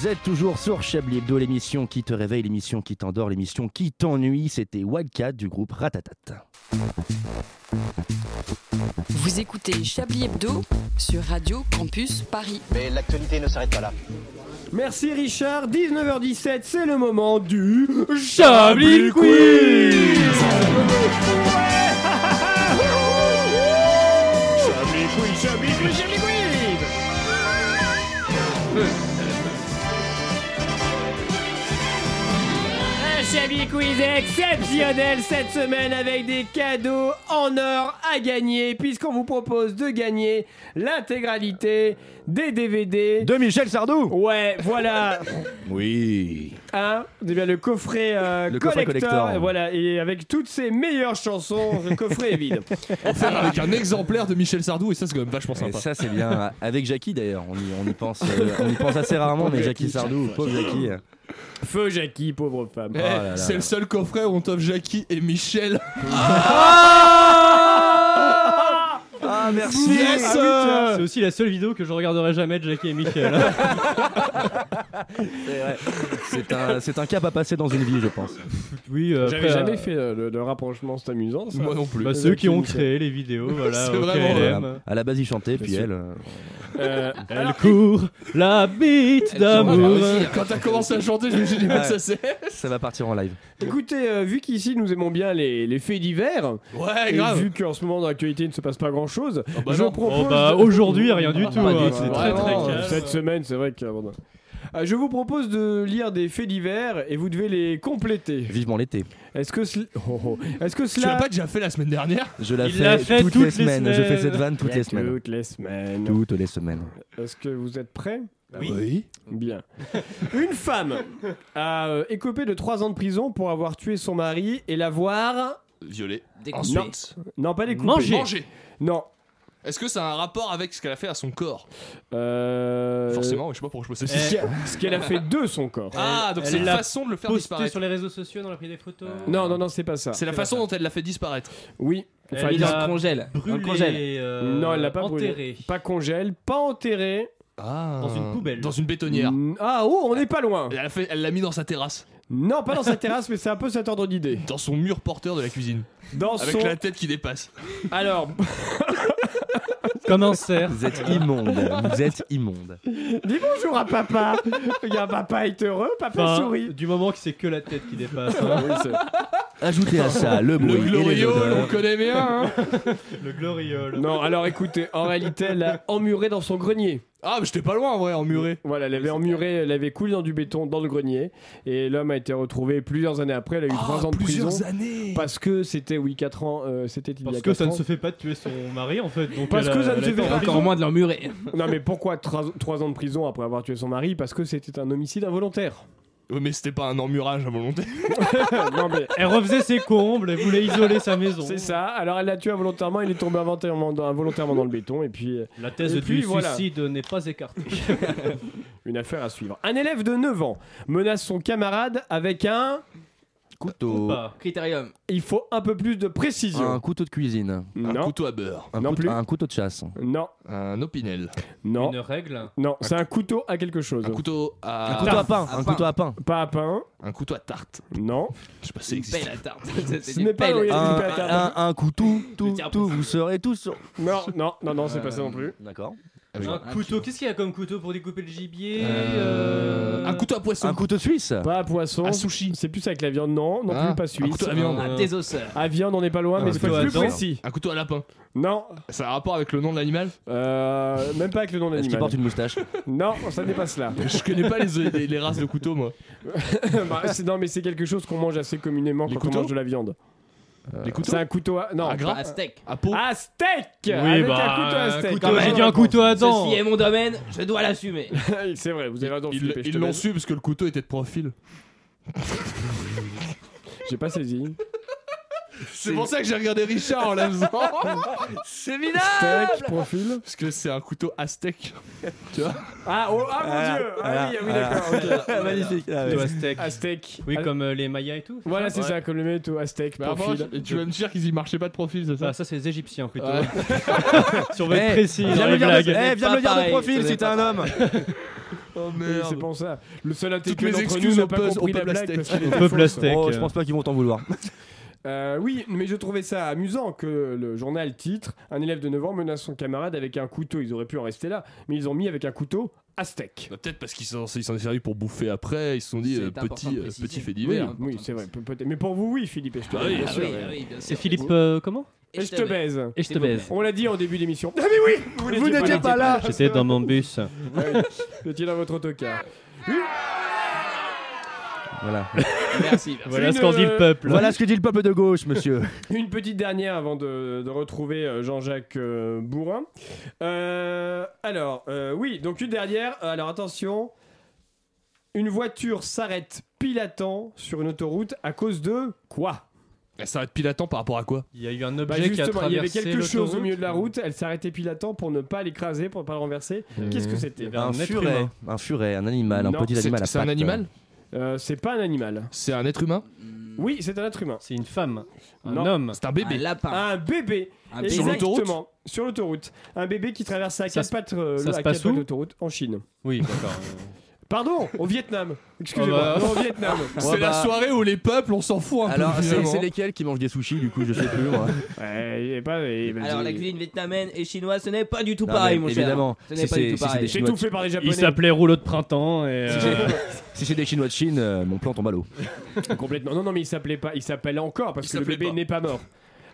Speaker 3: Vous êtes toujours sur Chablis Hebdo, l'émission qui te réveille, l'émission qui t'endort, l'émission qui t'ennuie. C'était Wildcat du groupe Ratatat.
Speaker 6: Vous écoutez Chablis Hebdo sur Radio Campus Paris.
Speaker 7: Mais l'actualité ne s'arrête pas là.
Speaker 1: Merci Richard, 19h17, c'est le moment du
Speaker 5: Chablis
Speaker 1: Quiz Chablis Quiz, Chablis Quiz, Chablis Quiz Chablis Quiz exceptionnel cette semaine avec des cadeaux en or à gagner puisqu'on vous propose de gagner l'intégralité des DVD
Speaker 3: De Michel Sardou
Speaker 1: Ouais, voilà.
Speaker 3: Oui.
Speaker 1: Hein, bien le coffret, euh,
Speaker 3: Le coffret
Speaker 1: collector, et voilà, et avec toutes ses meilleures chansons, le coffret est vide.
Speaker 2: Offert avec un exemplaire de Michel Sardou et ça c'est quand même vachement
Speaker 3: Et
Speaker 2: sympa.
Speaker 3: ça c'est bien. Avec Jackie d'ailleurs, on y, on y pense, euh, on y pense assez rarement, mais Jackie Sardou, pauvre Jackie.
Speaker 1: Feu Jackie, pauvre femme.
Speaker 2: Eh,
Speaker 3: Oh là là
Speaker 2: c'est le seul coffret où on t'offre Jackie et Michel.
Speaker 3: Ah merci.
Speaker 2: Yes
Speaker 1: Ah oui, tiens.
Speaker 5: C'est aussi la seule vidéo que je regarderai jamais de Jackie et Michel.
Speaker 3: C'est un, c'est un cap à passer dans une vie, je pense.
Speaker 5: oui, euh,
Speaker 1: J'avais
Speaker 5: après,
Speaker 1: jamais
Speaker 5: euh,
Speaker 1: fait euh, le, le rapprochement, c'est amusant ça.
Speaker 2: Moi non plus.
Speaker 5: bah, ceux qui ont créé les vidéos, voilà.
Speaker 2: C'est
Speaker 5: au
Speaker 2: vraiment,
Speaker 5: KLM.
Speaker 3: Voilà. À la base, il chantait, puis elle. euh,
Speaker 1: Euh,
Speaker 5: Elle court la bite d'amour.
Speaker 2: Quand t'as commencé à chanter, je me suis dit, mais
Speaker 3: Ouais.
Speaker 2: ça c'est.
Speaker 3: Ça va partir en live.
Speaker 1: écoutez, euh, vu qu'ici nous aimons bien les, les faits divers,
Speaker 2: Ouais,
Speaker 1: et
Speaker 2: grave.
Speaker 1: vu qu'en ce moment dans l'actualité il ne se passe pas grand chose,
Speaker 2: bah
Speaker 1: je
Speaker 2: non.
Speaker 1: propose.
Speaker 5: Oh bah
Speaker 1: de-
Speaker 5: aujourd'hui rien du
Speaker 1: Ah,
Speaker 5: tout. hein,
Speaker 1: du tout.
Speaker 5: C'est très très
Speaker 1: Vraiment,
Speaker 5: calme.
Speaker 1: Cette semaine, c'est vrai que. bon, euh, je vous propose de lire des faits divers et vous devez les compléter.
Speaker 3: Vivement l'été.
Speaker 1: Est-ce que, cela- oh, oh. Est-ce que
Speaker 2: Tu l'as pas déjà fait la semaine dernière?
Speaker 3: Je la
Speaker 5: Il
Speaker 3: fais,
Speaker 5: l'a fait
Speaker 3: toutes,
Speaker 5: toutes
Speaker 3: les
Speaker 5: les
Speaker 3: semaines. Je fais cette vanne toutes les semaines.
Speaker 1: Toutes les semaines.
Speaker 3: Toutes les semaines.
Speaker 1: Est-ce que vous êtes prêts?
Speaker 2: Oui.
Speaker 1: Bien. Une femme a euh, écopé de 3 ans de prison pour avoir tué son mari et l'avoir.
Speaker 2: Violet.
Speaker 4: Découpé.
Speaker 2: Ensuite.
Speaker 1: Non, pas découpé.
Speaker 5: Manger.
Speaker 2: Manger.
Speaker 1: Non.
Speaker 2: Est-ce que ça a un rapport avec ce qu'elle a fait à son corps
Speaker 1: Euh...
Speaker 2: Forcément, je sais pas pourquoi je cette
Speaker 1: qu'elle- ce qu'elle a fait de son corps.
Speaker 2: Ah, donc c'est
Speaker 5: l'a
Speaker 2: façon de le faire disparaître.
Speaker 5: sur les réseaux sociaux, on a pris des photos.
Speaker 1: Non, non, non, c'est pas ça.
Speaker 2: C'est la façon dont elle l'a fait disparaître.
Speaker 1: Oui. Enfin,
Speaker 5: Elle
Speaker 1: il
Speaker 4: Dans
Speaker 5: a
Speaker 4: le congèle. Dans le
Speaker 5: Brûlé,
Speaker 4: congèle.
Speaker 5: euh,
Speaker 1: Non, elle l'a pas brûlé. Pas congèle, pas enterré.
Speaker 2: Ah.
Speaker 5: Dans une poubelle.
Speaker 2: Dans une bétonnière.
Speaker 1: Ah, oh, on n'est pas loin.
Speaker 2: Elle l'a mis dans sa terrasse.
Speaker 1: Non, pas dans sa terrasse, mais c'est un peu cet ordre d'idée.
Speaker 2: Dans son mur porteur de la cuisine.
Speaker 1: Dans
Speaker 2: Avec
Speaker 1: son.
Speaker 2: la tête qui dépasse.
Speaker 1: Alors,
Speaker 5: Comme un cerf.
Speaker 3: Vous êtes immonde. Vous êtes immonde.
Speaker 1: dis bonjour à papa. Regarde, papa est heureux, papa
Speaker 5: Enfin,
Speaker 1: sourit.
Speaker 5: du moment que c'est que la tête qui dépasse. hein.
Speaker 3: Ajoutez à ça le bruit
Speaker 2: Le
Speaker 3: et les odeurs.
Speaker 2: on connaît bien. hein.
Speaker 5: Le gloriole.
Speaker 1: non, alors écoutez, en réalité, elle l'a emmuré dans son grenier.
Speaker 2: Ah, mais j'étais pas loin en vrai, emmuré.
Speaker 1: Voilà, elle avait emmuré, elle avait coulé dans du béton dans le grenier. Et l'homme a été retrouvé plusieurs années après. Elle a eu 3 ans de prison.
Speaker 2: Plusieurs années.
Speaker 1: Parce que c'était, oui, 4 ans, euh, c'était il y a
Speaker 5: Parce que
Speaker 1: 4
Speaker 5: ça ne
Speaker 1: ans.
Speaker 5: se fait pas de tuer son mari en fait. Donc
Speaker 1: Parce
Speaker 5: elle
Speaker 1: que
Speaker 5: a-
Speaker 1: ça ne
Speaker 5: elle
Speaker 1: se
Speaker 5: a
Speaker 1: fait pas.
Speaker 4: Encore moins de l'emmurer.
Speaker 1: Non, mais pourquoi 3 ans de prison après avoir tué son mari? Parce que c'était un homicide involontaire.
Speaker 2: Ouais, mais c'était pas un emmurage à volonté.
Speaker 1: non, mais
Speaker 5: Elle refaisait ses combles, elle voulait isoler sa maison.
Speaker 1: c'est ça. Alors elle l'a tué involontairement, il est tombé involontairement dans, involontairement dans le béton. Et puis, euh,
Speaker 5: La thèse
Speaker 1: Et puis,
Speaker 5: du
Speaker 1: voilà.
Speaker 5: suicide n'est pas écartée.
Speaker 1: une affaire à suivre. Un élève de 9 ans menace son camarade avec un.
Speaker 3: Couteau.
Speaker 4: Critérium.
Speaker 1: Il faut un peu plus de précision.
Speaker 3: Un couteau de cuisine.
Speaker 2: Un
Speaker 1: Non,
Speaker 2: couteau à beurre.
Speaker 3: Un,
Speaker 1: Non plus.
Speaker 3: un couteau de chasse.
Speaker 1: non,
Speaker 2: Un opinel.
Speaker 1: non,
Speaker 5: Une règle.
Speaker 1: non. C'est un couteau à quelque chose.
Speaker 2: Un couteau
Speaker 3: Un
Speaker 2: à.
Speaker 3: couteau à pain.
Speaker 4: à
Speaker 3: Un
Speaker 4: pain.
Speaker 3: couteau à pain.
Speaker 1: Pas à pain.
Speaker 2: Un couteau à tarte.
Speaker 1: Non.
Speaker 2: Je sais pas si ça
Speaker 4: Une
Speaker 2: existe.
Speaker 4: pelle à tarte.
Speaker 1: Ce
Speaker 4: C'est
Speaker 1: n'est
Speaker 4: une
Speaker 1: pas
Speaker 4: pelle.
Speaker 3: Un, un- un couteau, tout,
Speaker 4: tiens,
Speaker 3: tout, vous serez tous sur.
Speaker 1: Non, non, non, non, c'est pas ça non plus.
Speaker 3: D'accord.
Speaker 5: Un couteau. Qu'est-ce qu'il y a comme couteau pour découper le gibier
Speaker 2: Euh,
Speaker 5: euh,
Speaker 2: Un couteau à poisson.
Speaker 3: Un couteau suisse.
Speaker 1: Pas à poisson.
Speaker 2: À sushi.
Speaker 1: C'est plus avec la viande, non, non
Speaker 2: Ah,
Speaker 1: plus pas
Speaker 2: un
Speaker 1: suisse.
Speaker 2: couteau à viande.
Speaker 4: Un désosseur.
Speaker 1: À viande, on n'est pas loin,
Speaker 2: Un
Speaker 1: mais c'est
Speaker 5: couteau
Speaker 1: pas
Speaker 5: à
Speaker 1: plus précis.
Speaker 2: Un couteau à lapin.
Speaker 1: Non,
Speaker 2: Ça a un rapport avec le nom de l'animal?
Speaker 1: Euh, même pas avec le nom
Speaker 3: Est-ce qu'il porte une moustache?
Speaker 1: Non, ça n'est pas cela.
Speaker 2: Je connais pas les, les, les races de couteaux, moi.
Speaker 1: Bah, c'est- non, mais c'est quelque chose qu'on mange assez communément
Speaker 2: Les
Speaker 1: quand
Speaker 2: couteaux?
Speaker 1: on mange de la viande.
Speaker 2: Couteaux
Speaker 1: C'est un couteau à. Non,
Speaker 2: À gras
Speaker 4: Un steak.
Speaker 2: À peau
Speaker 1: à steak
Speaker 5: Oui,
Speaker 1: Avec
Speaker 5: bah,
Speaker 1: un couteau à steak.
Speaker 5: couteau-
Speaker 1: Quand
Speaker 5: j'ai
Speaker 1: même.
Speaker 5: dit un couteau à dents.
Speaker 4: Ceci est mon domaine, je dois l'assumer.
Speaker 1: c'est vrai, vous avez raison,
Speaker 2: Ils
Speaker 1: Philippe,
Speaker 2: ils l'ont su parce que le couteau était de profil.
Speaker 1: J'ai pas saisi.
Speaker 2: C'est pour ça que j'ai regardé Richard en la faisant.
Speaker 3: C'est minable
Speaker 1: Steak, profil.
Speaker 2: Parce que c'est un couteau aztèque. tu vois
Speaker 1: Ah, oh, ah mon dieu Ah oui, ah oui, d'accord, ok.
Speaker 3: Magnifique. Ah,
Speaker 5: Couteau
Speaker 3: ouais.
Speaker 5: À steak. Oui,
Speaker 1: Ah,
Speaker 5: comme euh, les Mayas et tout.
Speaker 1: Voilà, c'est
Speaker 5: Ouais.
Speaker 1: ça, comme le steak,
Speaker 2: Mais avant,
Speaker 1: profil.
Speaker 2: tu vas me dire qu'ils y marchaient pas de profil, c'est ça
Speaker 5: Ah, ça, c'est les Égyptiens plutôt.
Speaker 2: Ouais.
Speaker 5: si on veut être
Speaker 3: Eh,
Speaker 5: précis dans
Speaker 3: Viens
Speaker 5: les
Speaker 3: me dire
Speaker 5: blagues.
Speaker 3: de, eh, viens me dire de
Speaker 4: pareil,
Speaker 3: profil si t'es
Speaker 4: pas
Speaker 3: un homme.
Speaker 2: Oh
Speaker 1: Oui, c'est pour ça. Le seul intellectuel
Speaker 2: mes
Speaker 1: d'entre nous
Speaker 2: excuses
Speaker 1: n'a
Speaker 2: au
Speaker 1: pas
Speaker 2: peuple-
Speaker 1: compris
Speaker 2: au
Speaker 1: la
Speaker 2: peuple
Speaker 1: blague
Speaker 2: aztèque.
Speaker 1: parce qu'elle
Speaker 5: Au
Speaker 1: était
Speaker 5: peuple
Speaker 1: fausse.
Speaker 5: aztèque.
Speaker 3: Oh, je pense pas qu'ils vont t'en vouloir.
Speaker 1: Euh, oui, mais je trouvais ça amusant que le journal titre Un élève de 9 ans menace son camarade avec un couteau. Ils auraient pu en rester là, mais ils ont mis avec un couteau aztèque.
Speaker 2: Bah, Peut-être parce qu'ils s'en ils s'en est servi pour bouffer après, ils se sont dit euh, petit, euh, petit fait
Speaker 1: Oui,
Speaker 2: divers.
Speaker 1: oui, c'est vrai. Mais pour vous, oui, Philippe. Et je te
Speaker 2: Ah
Speaker 1: baise,
Speaker 2: oui,
Speaker 1: bien
Speaker 2: ah
Speaker 1: sûr.
Speaker 4: oui, ah oui, bien.
Speaker 5: Philippe euh, comment?
Speaker 1: Et je te baise.
Speaker 5: Et je te baise.
Speaker 1: On l'a dit en début d'émission. Ah mais oui Vous
Speaker 4: n'étiez pas là.
Speaker 5: J'étais dans mon bus.
Speaker 1: Étiez dans votre autocar.
Speaker 3: Voilà.
Speaker 4: Merci, merci.
Speaker 5: Voilà
Speaker 1: Une,
Speaker 5: ce qu'en dit
Speaker 1: euh,
Speaker 5: le peuple.
Speaker 3: voilà ce que dit le peuple de gauche, monsieur.
Speaker 1: Une petite dernière avant de, de retrouver euh, Jean-Jacques euh, Bourrin. Euh, alors, euh, oui, donc une dernière. Alors attention, une voiture s'arrête pile à temps sur une autoroute à cause de quoi?
Speaker 2: Elle s'arrête pile à temps par rapport à quoi?
Speaker 5: Il y a eu un
Speaker 1: Bah
Speaker 5: objet qui a
Speaker 1: justement, il y avait
Speaker 5: traversé
Speaker 1: quelque chose au milieu de la route. Elle s'arrêtait pile à temps pour ne pas l'écraser, pour ne pas le renverser. Qu'est-ce que c'était?
Speaker 3: Un furet, un furet, un animal, un petit animal à
Speaker 2: c'est un animal?
Speaker 1: Euh, C'est pas un animal.
Speaker 2: C'est un être humain
Speaker 1: Oui, c'est un être humain.
Speaker 5: C'est une femme. Un
Speaker 1: Non.
Speaker 5: homme.
Speaker 2: C'est un
Speaker 4: Un
Speaker 2: bébé.
Speaker 4: lapin.
Speaker 1: Un bébé.
Speaker 4: Un bébé.
Speaker 2: Sur l'autoroute
Speaker 1: Exactement. Sur l'autoroute. Un bébé qui traverse à
Speaker 5: Ça
Speaker 1: quatre pattes euh,
Speaker 5: ça
Speaker 1: à
Speaker 5: se
Speaker 1: quatre
Speaker 5: passe
Speaker 1: pattes
Speaker 5: où
Speaker 1: l'autoroute en Chine.
Speaker 5: Oui, d'accord.
Speaker 1: Pardon, au Vietnam. Excusez-moi,
Speaker 5: Oh bah.
Speaker 1: non, au Vietnam.
Speaker 2: C'est
Speaker 3: Ouais,
Speaker 2: la
Speaker 3: bah-
Speaker 2: soirée où les peuples, on s'en fout un
Speaker 3: Alors,
Speaker 2: peu.
Speaker 3: c'est
Speaker 2: finalement.
Speaker 3: c'est lesquels qui mangent des sushis, du coup, je sais plus, moi.
Speaker 1: Ouais, il est pas. il-
Speaker 4: Alors la
Speaker 1: il-
Speaker 4: cuisine vietnamienne et chinoise, ce n'est pas du tout
Speaker 3: Non,
Speaker 4: pareil,
Speaker 3: mais
Speaker 4: mon cher.
Speaker 3: évidemment,
Speaker 4: Ce n'est
Speaker 3: si
Speaker 4: pas du tout
Speaker 3: si c'est
Speaker 4: pareil.
Speaker 3: des Chinois-
Speaker 1: tout fait par les
Speaker 5: Il
Speaker 1: Japonais.
Speaker 5: s'appelait rouleau de printemps et.
Speaker 3: Si
Speaker 5: euh,
Speaker 3: c'est- Si c'est des Chinois de Chine, euh, mon plan tombe à l'eau.
Speaker 1: Complètement. Non, non, mais il s'appelait pas. Il s'appelle encore parce
Speaker 2: Il
Speaker 1: que le
Speaker 2: s'appelait
Speaker 1: bébé
Speaker 2: pas.
Speaker 1: n'est pas mort.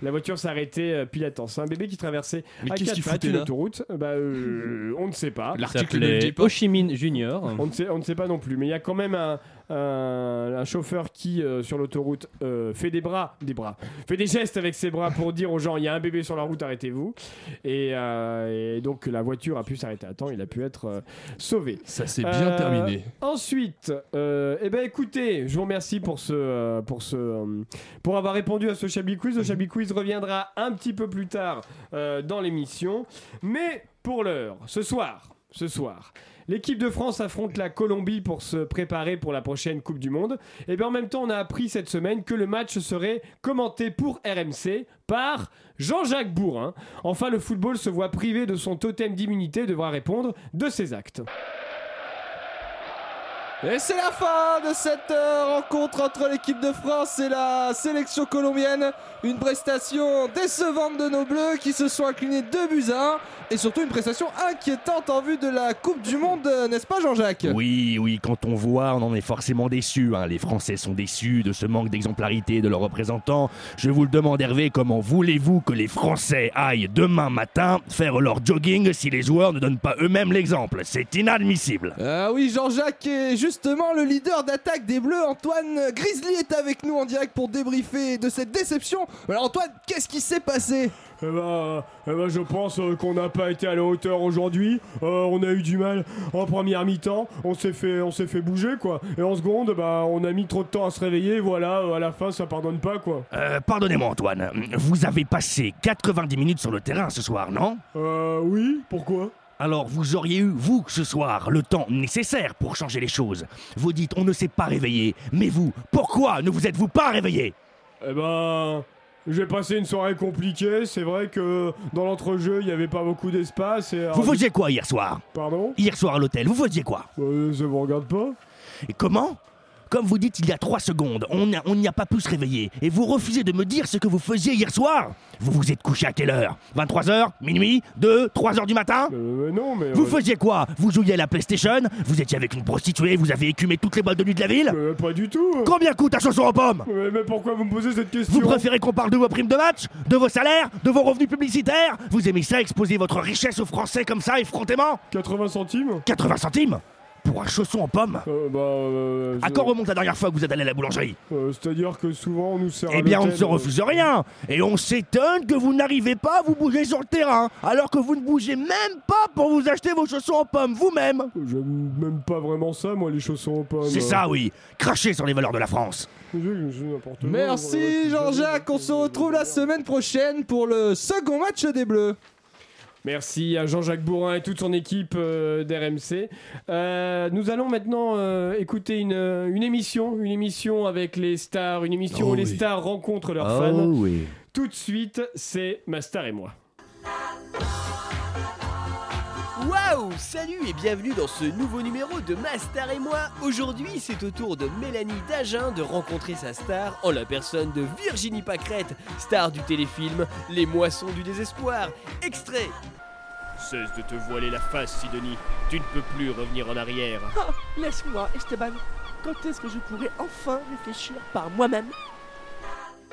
Speaker 1: La voiture s'est arrêtée euh, pile à temps. C'est un bébé qui traversait
Speaker 2: Mais
Speaker 1: à
Speaker 2: qu'est-ce qu'il foutait
Speaker 1: une
Speaker 2: là
Speaker 1: autoroute. Bah, euh, on ne sait pas.
Speaker 2: L'article ne le dit
Speaker 5: s'appelait
Speaker 2: pas.
Speaker 5: Ho Chi Minh Junior.
Speaker 1: On ne, sait, on ne sait pas non plus, mais il y a quand même un, un- un chauffeur qui, euh, sur l'autoroute, euh, fait des bras, des bras, fait des gestes avec ses bras pour dire aux gens il y a un bébé sur la route, arrêtez-vous. Et, euh, et donc la voiture a pu s'arrêter à temps, il a pu être euh, sauvé.
Speaker 2: Ça s'est bien
Speaker 1: Euh,
Speaker 2: terminé.
Speaker 1: Ensuite, euh, eh ben écoutez, je vous remercie pour ce, euh, pour ce, euh, pour avoir répondu à ce Chablis Quiz. Le Chablis Quiz reviendra un petit peu plus tard euh, dans l'émission, mais pour l'heure, ce soir, ce soir. L'équipe de France affronte la Colombie pour se préparer pour la prochaine Coupe du Monde. Et bien en même temps, on a appris cette semaine que le match serait commenté pour RMC par Jean-Jacques Bourrin. Enfin, le football se voit privé de son totem d'immunité et devra répondre de ses actes.
Speaker 2: Et c'est la fin de cette euh, rencontre entre l'équipe de France et la sélection colombienne. Une prestation décevante de nos Bleus qui se sont inclinés 2 buts à 1. Et surtout une prestation inquiétante en vue de la Coupe du Monde, euh, n'est-ce pas Jean-Jacques?
Speaker 3: Oui, oui, quand on voit, on en est forcément déçu. hein. Les Français sont déçus de ce manque d'exemplarité de leurs représentants. Je vous le demande, Hervé, comment voulez-vous que les Français aillent demain matin faire leur jogging si les joueurs ne donnent pas eux-mêmes l'exemple? C'est inadmissible.
Speaker 2: Ah oui, Jean-Jacques est justement le leader d'attaque des Bleus. Antoine Grizzly est avec nous en direct pour débriefer de cette déception. Alors Antoine, qu'est-ce qui s'est passé?
Speaker 1: Eh ben, eh ben, je pense euh, qu'on n'a pas été à la hauteur aujourd'hui. Euh, on a eu du mal en première mi-temps. On s'est fait, on s'est fait bouger quoi. Et en seconde, bah, on a mis trop de temps à se réveiller. Voilà, euh, à la fin, ça pardonne pas quoi.
Speaker 3: Euh, Pardonnez-moi, Antoine. Vous avez passé 90 minutes sur le terrain ce soir, non?
Speaker 1: Euh, oui. Pourquoi?
Speaker 3: Alors vous auriez eu, vous, ce soir, le temps nécessaire pour changer les choses. Vous dites on ne s'est pas réveillé, mais vous, pourquoi ne vous êtes-vous pas réveillé?
Speaker 1: Eh ben. J'ai passé une soirée compliquée, c'est vrai que dans l'entrejeu il n'y avait pas beaucoup d'espace et...
Speaker 3: Vous faisiez quoi hier soir?
Speaker 1: Pardon?
Speaker 3: Hier soir à l'hôtel, vous faisiez quoi?
Speaker 1: Euh, Ça vous regarde pas.
Speaker 3: Et comment? Comme vous dites il y a 3 secondes, on n'y a pas pu se réveiller. Et vous refusez de me dire ce que vous faisiez hier soir. Vous vous êtes couché à quelle heure? 23h Minuit 2 3h du matin?
Speaker 1: Euh, mais non, mais...
Speaker 3: Vous
Speaker 1: euh,
Speaker 3: faisiez quoi? Vous jouiez à la PlayStation? Vous étiez avec une prostituée Vous avez écumé toutes les boîtes de nuit de la ville?
Speaker 1: Euh, pas du tout.
Speaker 3: Combien coûte un chausson aux pommes?
Speaker 1: Mais, mais pourquoi vous me posez cette question?
Speaker 3: Vous préférez qu'on parle de vos primes de match De vos salaires De vos revenus publicitaires? Vous aimez ça, exposer votre richesse aux Français comme ça, effrontément?
Speaker 1: 80 centimes.
Speaker 3: 80 centimes? Pour un chausson en pomme.
Speaker 1: Euh, Bah... euh,
Speaker 3: À
Speaker 1: je-
Speaker 3: quand remonte la dernière fois que vous êtes allé à la boulangerie
Speaker 1: Euh, C'est-à-dire que souvent on nous sert à
Speaker 3: Eh bien, on ne se
Speaker 1: euh,
Speaker 3: refuse rien. Et on s'étonne que vous n'arrivez pas à vous bouger sur le terrain Alors que vous ne bougez même pas pour vous acheter vos chaussons en pommes vous-même.
Speaker 1: J'aime même pas vraiment ça, moi, les chaussons aux pommes.
Speaker 3: C'est ça, oui. Crachez sur les valeurs de la France.
Speaker 2: Merci Jean-Jacques, on se retrouve la semaine prochaine pour le second match des Bleus.
Speaker 1: Merci à Jean-Jacques Bourrin et toute son équipe euh, d'RMC. Euh, nous allons maintenant euh, écouter une, une émission, une émission avec les stars, une émission
Speaker 2: Oh
Speaker 1: où les
Speaker 2: oui.
Speaker 1: stars rencontrent leurs
Speaker 3: Oh
Speaker 1: fans.
Speaker 3: oui
Speaker 1: Tout de suite, c'est Ma star et moi.
Speaker 8: Waouh Salut et bienvenue dans ce nouveau numéro de Ma Star et moi. Aujourd'hui, c'est au tour de Mélanie Dagen de rencontrer sa star en la personne de Virginie Pacrette, star du téléfilm Les Moissons du désespoir. Extrait
Speaker 1: Cesse de te voiler la face, Sidonie. Tu ne peux plus revenir en arrière.
Speaker 9: Oh, laisse-moi, Esteban. Quand est-ce que je pourrai enfin réfléchir par moi-même?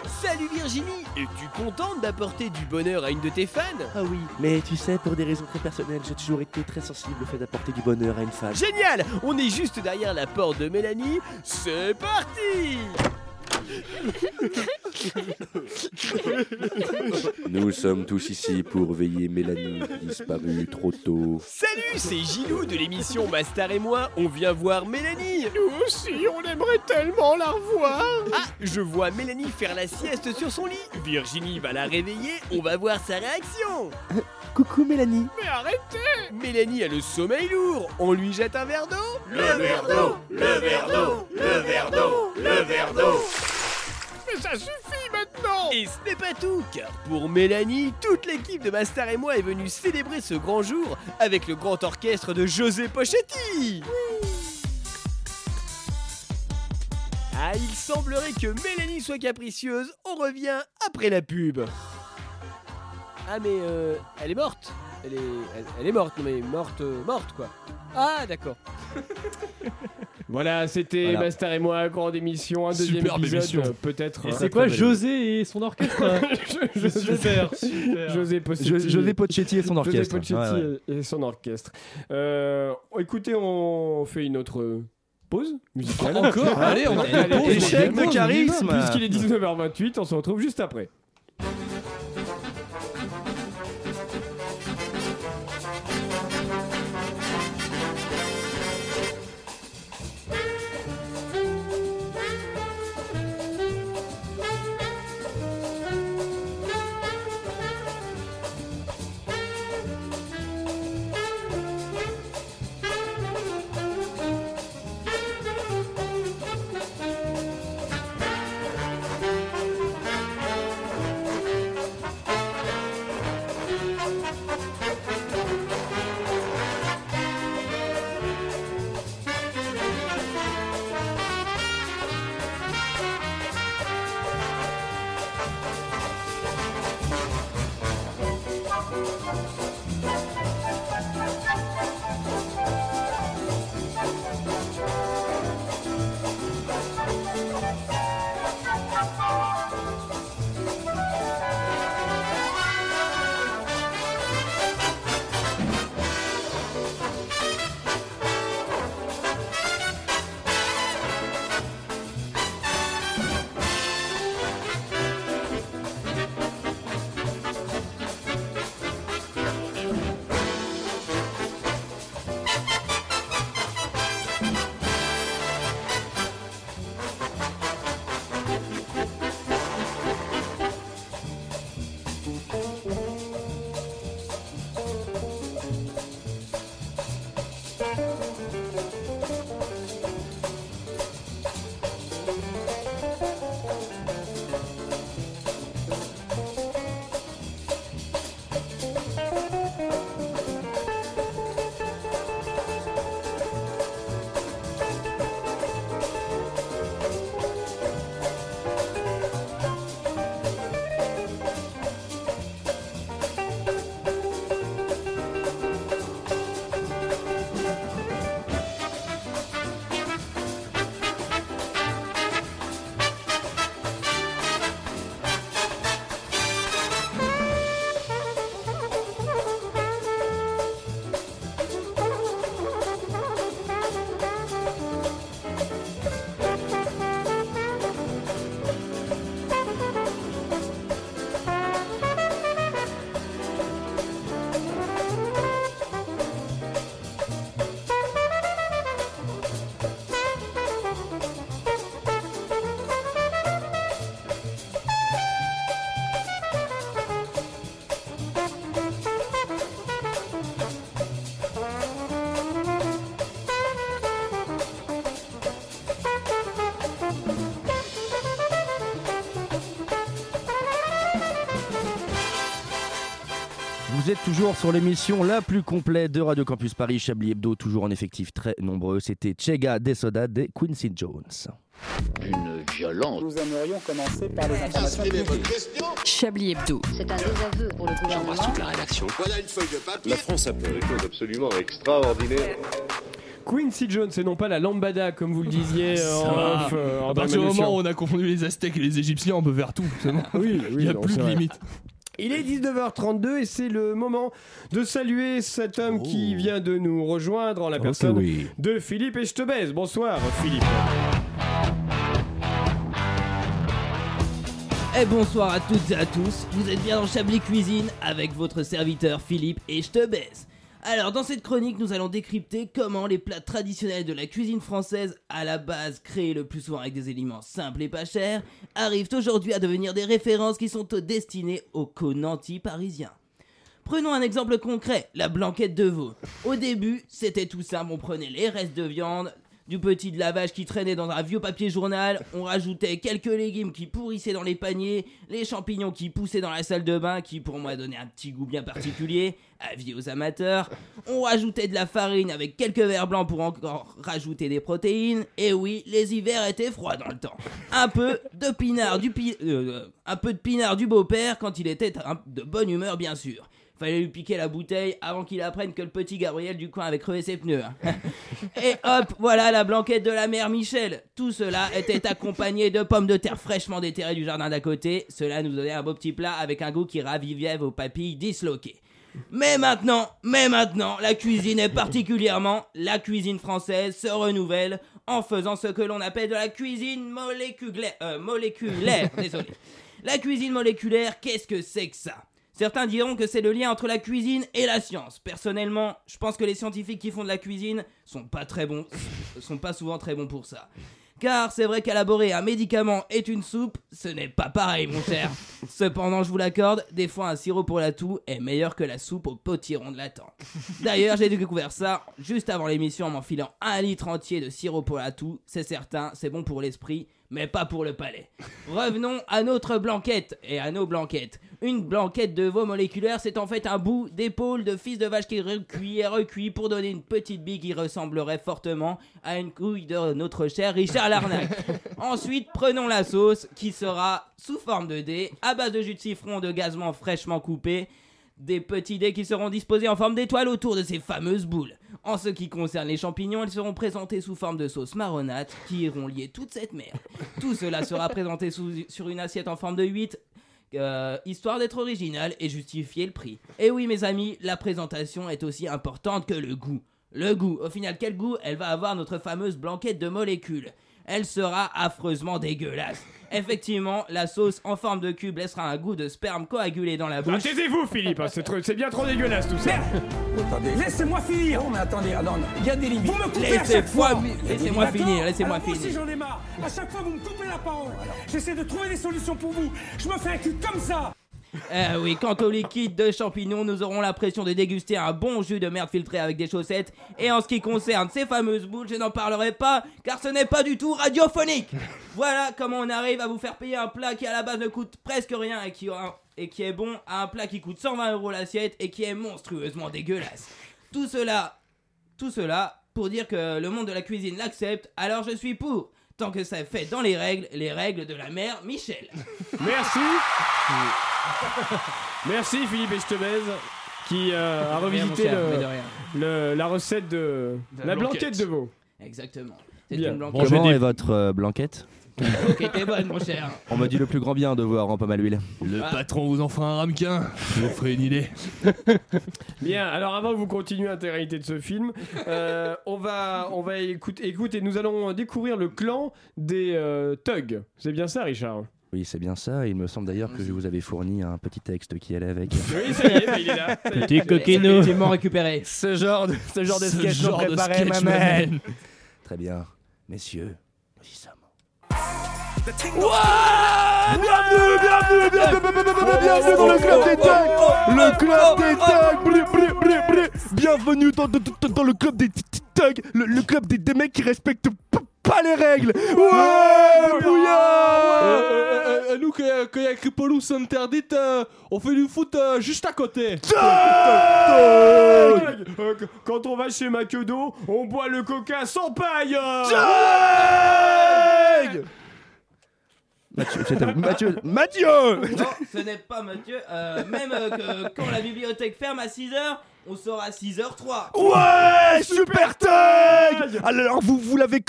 Speaker 8: Salut Virginie Es-tu contente d'apporter du bonheur à une de tes fans?
Speaker 9: Ah oui, mais tu sais, pour des raisons très personnelles, j'ai toujours été très sensible au fait d'apporter du bonheur à une fan.
Speaker 8: Génial On est juste derrière la porte de Mélanie. C'est parti
Speaker 10: Nous sommes tous ici pour veiller Mélanie, disparue trop tôt.
Speaker 8: Salut, c'est Gilou de l'émission Mastar et moi. On vient voir Mélanie.
Speaker 1: Nous aussi, on aimerait tellement la revoir.
Speaker 8: Ah, je vois Mélanie faire la sieste sur son lit. Virginie va la réveiller. On va voir sa réaction.
Speaker 9: Coucou Mélanie.
Speaker 1: Mais arrêtez
Speaker 8: Mélanie a le sommeil lourd. On lui jette un verre d'eau.
Speaker 11: Le verre d'eau, le verre d'eau, le verre d'eau, le verre d'eau.
Speaker 1: Mais ça suffit maintenant.
Speaker 8: Et ce n'est pas tout, car pour Mélanie, toute l'équipe de Mastar et moi est venue célébrer ce grand jour avec le grand orchestre de José Pochetti. Ah, il semblerait que Mélanie soit capricieuse, on revient après la pub. Ah mais euh, elle est morte. Elle est, elle, elle est morte, non mais morte, euh, morte quoi. Ah d'accord
Speaker 1: Voilà, c'était
Speaker 2: Voilà.
Speaker 1: Mastar et moi, grande émission, un deuxième
Speaker 2: Superbe
Speaker 1: épisode,
Speaker 2: émission.
Speaker 1: euh, peut-être.
Speaker 5: Et
Speaker 1: euh,
Speaker 5: c'est quoi José et son orchestre hein
Speaker 1: Je- je-
Speaker 5: Super, super.
Speaker 1: José Pochetti.
Speaker 2: Jo- José Pochetti et son
Speaker 1: José
Speaker 2: orchestre.
Speaker 1: Pochetti
Speaker 2: Ouais, ouais.
Speaker 1: et son orchestre. Euh, écoutez, on fait une autre pause musicale.
Speaker 2: Encore Allez, on a
Speaker 1: Allez,
Speaker 2: une pause.
Speaker 1: échec
Speaker 2: de charisme.
Speaker 1: Puisqu'il est 19h28, on se retrouve juste après.
Speaker 3: Vous êtes toujours sur l'émission la plus complète de Radio Campus Paris, Chablis Hebdo, toujours en effectif très nombreux. C'était Chega Desoda de Quincy Jones.
Speaker 12: Une violence.
Speaker 7: Nous aimerions commencer par les informations publiques.
Speaker 6: Chablis Hebdo.
Speaker 13: C'est un désaveu pour le gouvernement.
Speaker 12: la rédaction.
Speaker 11: Voilà une feuille de papier.
Speaker 10: La France a fait des choses absolument extraordinaires.
Speaker 1: Quincy Jones et non pas la lambada comme vous le disiez
Speaker 2: Ça
Speaker 1: en off, euh,
Speaker 2: À partir du moment où on a confondu les Aztèques et les Égyptiens, on peut faire tout. c'est bon.
Speaker 1: Oui, oui,
Speaker 2: Il n'y a
Speaker 1: non,
Speaker 2: plus de
Speaker 1: vrai.
Speaker 2: limite.
Speaker 1: Il est 19h32 et c'est le moment de saluer cet homme qui vient de nous rejoindre en la
Speaker 3: Oh
Speaker 1: personne
Speaker 3: oui.
Speaker 1: de Philippe et je te baise. Bonsoir Philippe.
Speaker 4: Et bonsoir à toutes et à tous, vous êtes bien dans Chablis Cuisine avec votre serviteur Philippe et je te baise. Alors dans cette chronique nous allons décrypter comment les plats traditionnels de la cuisine française, à la base créés le plus souvent avec des éléments simples et pas chers, arrivent aujourd'hui à devenir des références qui sont destinées aux co-nantis parisiens. Prenons un exemple concret, la blanquette de veau. Au début, c'était tout simple, on prenait les restes de viande, du petit de lavage qui traînait dans un vieux papier journal, on rajoutait quelques légumes qui pourrissaient dans les paniers, les champignons qui poussaient dans la salle de bain, qui pour moi donnaient un petit goût bien particulier, avis aux amateurs, on rajoutait de la farine avec quelques verres blancs pour encore rajouter des protéines, et oui, les hivers étaient froids dans le temps. Un peu de pinard du, pi- euh, un peu de pinard du beau-père quand il était de bonne humeur bien sûr. Fallait lui piquer la bouteille avant qu'il apprenne que le petit Gabriel du coin avait crevé ses pneus. hein. Et hop, voilà la blanquette de la mère Michel. Tout cela était accompagné de pommes de terre fraîchement déterrées du jardin d'à côté. Cela nous donnait un beau petit plat avec un goût qui ravivait vos papilles disloquées. Mais maintenant, mais maintenant, la cuisine est particulièrement la cuisine française se renouvelle en faisant ce que l'on appelle de la cuisine moléculaire. euh, moléculaire, désolé. La cuisine moléculaire, qu'est-ce que c'est que ça? Certains diront que c'est le lien entre la cuisine et la science. Personnellement, je pense que les scientifiques qui font de la cuisine sont pas très bons, sont pas souvent très bons pour ça. Car c'est vrai qu'élaborer un médicament est une soupe, ce n'est pas pareil, mon cher. Cependant, je vous l'accorde, des fois un sirop pour la toux est meilleur que la soupe au potiron de la tante. D'ailleurs, j'ai découvert ça juste avant l'émission en m'enfilant un litre entier de sirop pour la toux. C'est certain, c'est bon pour l'esprit, mais pas pour le palais. Revenons à notre blanquette et à nos blanquettes. Une blanquette de veau moléculaire, c'est en fait un bout d'épaule de fils de vache qui est recuit et recuit pour donner une petite bille qui ressemblerait fortement à une couille de notre cher Richard Larnac. Ensuite, prenons la sauce qui sera sous forme de dés, à base de jus de citron de gazement fraîchement coupé, des petits dés qui seront disposés en forme d'étoile autour de ces fameuses boules. En ce qui concerne les champignons, ils seront présentés sous forme de sauce marronate qui iront lier toute cette merde. Tout cela sera présenté sous- sur une assiette en forme de 8 euh, histoire d'être original et justifier le prix. Et oui mes amis, la présentation est aussi importante que le goût. Le goût, au final quel goût elle va avoir notre fameuse blanquette de molécules? Elle sera affreusement dégueulasse. Effectivement, la sauce en forme de cube laissera un goût de sperme coagulé dans la bouche.
Speaker 1: Taisez-vous Philippe, hein, c'est trop- c'est bien trop dégueulasse tout ça.
Speaker 7: Attendez, laissez-moi finir. Non, mais attendez, ah, non, non, il y a des limites. Vous me coupez à chaque
Speaker 4: Laissez-moi
Speaker 7: fois.
Speaker 4: mi-
Speaker 7: Il y a des
Speaker 4: laissez-moi
Speaker 7: limites.
Speaker 4: finir, laissez-moi
Speaker 7: Alors, moi
Speaker 4: finir.
Speaker 7: aussi, j'en ai marre. À chaque fois, vous me coupez la parole. J'essaie de trouver des solutions pour vous. Je me fais un cul comme ça.
Speaker 4: Eh oui, quant au liquide de champignons, nous aurons l'impression de déguster un bon jus de merde filtré avec des chaussettes. Et en ce qui concerne ces fameuses boules, je n'en parlerai pas, car ce n'est pas du tout radiophonique. Voilà comment on arrive à vous faire payer un plat qui à la base ne coûte presque rien et qui, est bon à un plat qui coûte 120 euros l'assiette et qui est monstrueusement dégueulasse. Tout cela, tout cela pour dire que le monde de la cuisine l'accepte, alors je suis pour. Tant que ça fait dans les règles, les règles de la mère Michel.
Speaker 1: Merci. Merci Philippe et baise qui euh, a revisité
Speaker 4: cher,
Speaker 1: le- le- la recette de
Speaker 4: De la
Speaker 1: la
Speaker 4: blanquette.
Speaker 1: blanquette de veau.
Speaker 4: Exactement. C'est
Speaker 1: Bien.
Speaker 4: une blanquette.
Speaker 3: Comment est votre euh, blanquette?
Speaker 4: Bonne, mon cher.
Speaker 3: On me dit le plus grand bien de voir en pomme à l'huile.
Speaker 2: Le
Speaker 4: Ah.
Speaker 2: patron vous en fera un ramequin. Je vous ferai une idée.
Speaker 1: Bien, alors avant que vous continuez l'intégralité de ce film, euh, on va, on va écouter, écoutez, nous allons découvrir le clan des euh, thugs. C'est bien ça, Richard?
Speaker 3: Oui, c'est bien ça. Il me semble d'ailleurs que je vous avais fourni un petit texte qui allait avec.
Speaker 1: Oui, ça y est, bah, il est là.
Speaker 3: Petit coquinou.
Speaker 4: Effectivement récupéré.
Speaker 3: Ce genre de, ce genre de
Speaker 2: Ce
Speaker 3: sketch
Speaker 2: genre de sketch
Speaker 3: ma. Très bien. Messieurs, nous y sommes.
Speaker 11: Bienvenue, bienvenue, bienvenue, bienvenue dans le club des thugs Le club des thugs Bré, bré, bré, bré. Bienvenue dans, dans- dans- dans le club des t- t- thugs le, le club des, des mecs qui respectent p-
Speaker 3: pas les règles Ouais, bouillard
Speaker 2: Euh, euh, euh, nous, quand il y a- interdite, on fait du foot juste à côté.
Speaker 1: Quand on va chez Makedo, on boit le coca sans paille
Speaker 3: Mathieu. Mathieu, Mathieu
Speaker 4: Non, ce n'est pas Mathieu. Euh, même euh, que quand la bibliothèque ferme à 6h, on sort à 6h03.
Speaker 3: Ouais, super thug Alors vous, vous l'avez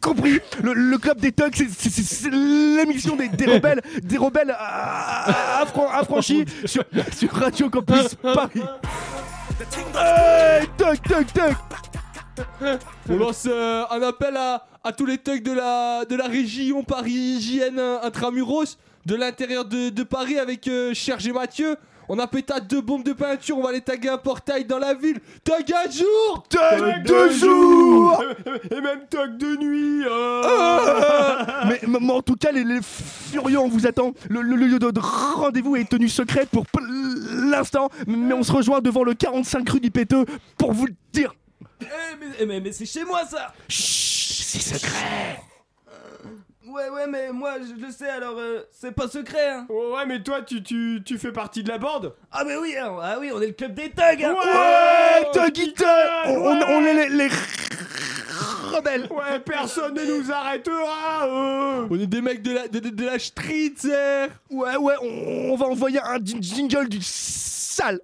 Speaker 3: compris, le, club des thugs, c'est- l'émission des, rebelles, des rebelles à- affran- affranchis sur, Radio Campus Paris.
Speaker 2: On lance euh, un appel à, tous les thugs de la, région parisienne euh, intramuros, de l'intérieur de, de Paris avec euh, Serge et Mathieu. On a pété deux bombes de peinture, on va les taguer un portail dans la ville. Thug un jour
Speaker 3: Thug de jour
Speaker 1: Et même toc de nuit
Speaker 3: Ah mais, mais- mais en tout cas, les, les furieux, on vous attend. Le, le lieu de, de rendez-vous est tenu secret pour l'instant, mais on se rejoint devant le 45 rue du Péteux pour vous le dire.
Speaker 4: Eh, mais eh, mais, mais c'est chez moi ça
Speaker 3: Chut, c'est secret.
Speaker 4: Ouais, ouais, mais moi je le sais alors euh, c'est pas secret hein.
Speaker 1: Ouais, mais toi, tu, tu, tu fais partie de la bande
Speaker 4: Ah, mais oui, hein, ah oui, on est le club des thugs hein.
Speaker 3: Ouais, Tuggy Tug on, on- on est les, les rebelles.
Speaker 1: Ouais, personne ne nous arrêtera euh.
Speaker 2: On est des mecs de la, de, de- de la street, sir.
Speaker 3: Ouais, ouais, on, on va envoyer un jing- jingle du sale.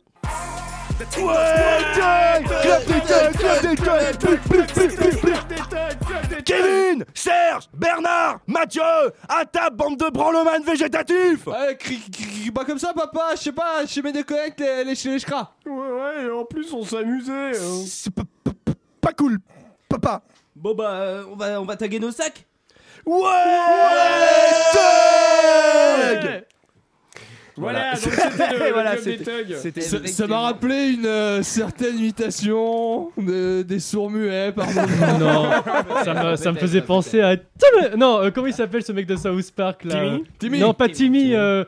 Speaker 3: Ouais, Club des Club des. Kevin, Serge, Bernard, Mathieu, à table, bande de branleman végétatifs
Speaker 2: Ouais, crie, crie- crie pas comme ça, papa. Je sais pas, je mets des connects les, les, chez les chras.
Speaker 1: Ouais, ouais, et en plus, on s'amusait hein.
Speaker 3: C'est pas, cool, papa.
Speaker 4: Bon bah euh, on va on va taguer nos sacs.
Speaker 3: Ouais, Tug
Speaker 1: Voilà,
Speaker 3: Voilà.
Speaker 1: donc c'était le, le
Speaker 3: Voilà,
Speaker 1: club des
Speaker 3: c'était-
Speaker 1: thugs
Speaker 3: c'était-
Speaker 2: Ça ça m'a rappelé une euh, certaine imitation de- des sourds muets, pardon.
Speaker 5: Non, ça me, ça me faisait penser à. Non, euh, comment il s'appelle ce mec de South Park là
Speaker 1: Timmy
Speaker 2: Timmy.
Speaker 5: Non, pas Timmy. euh,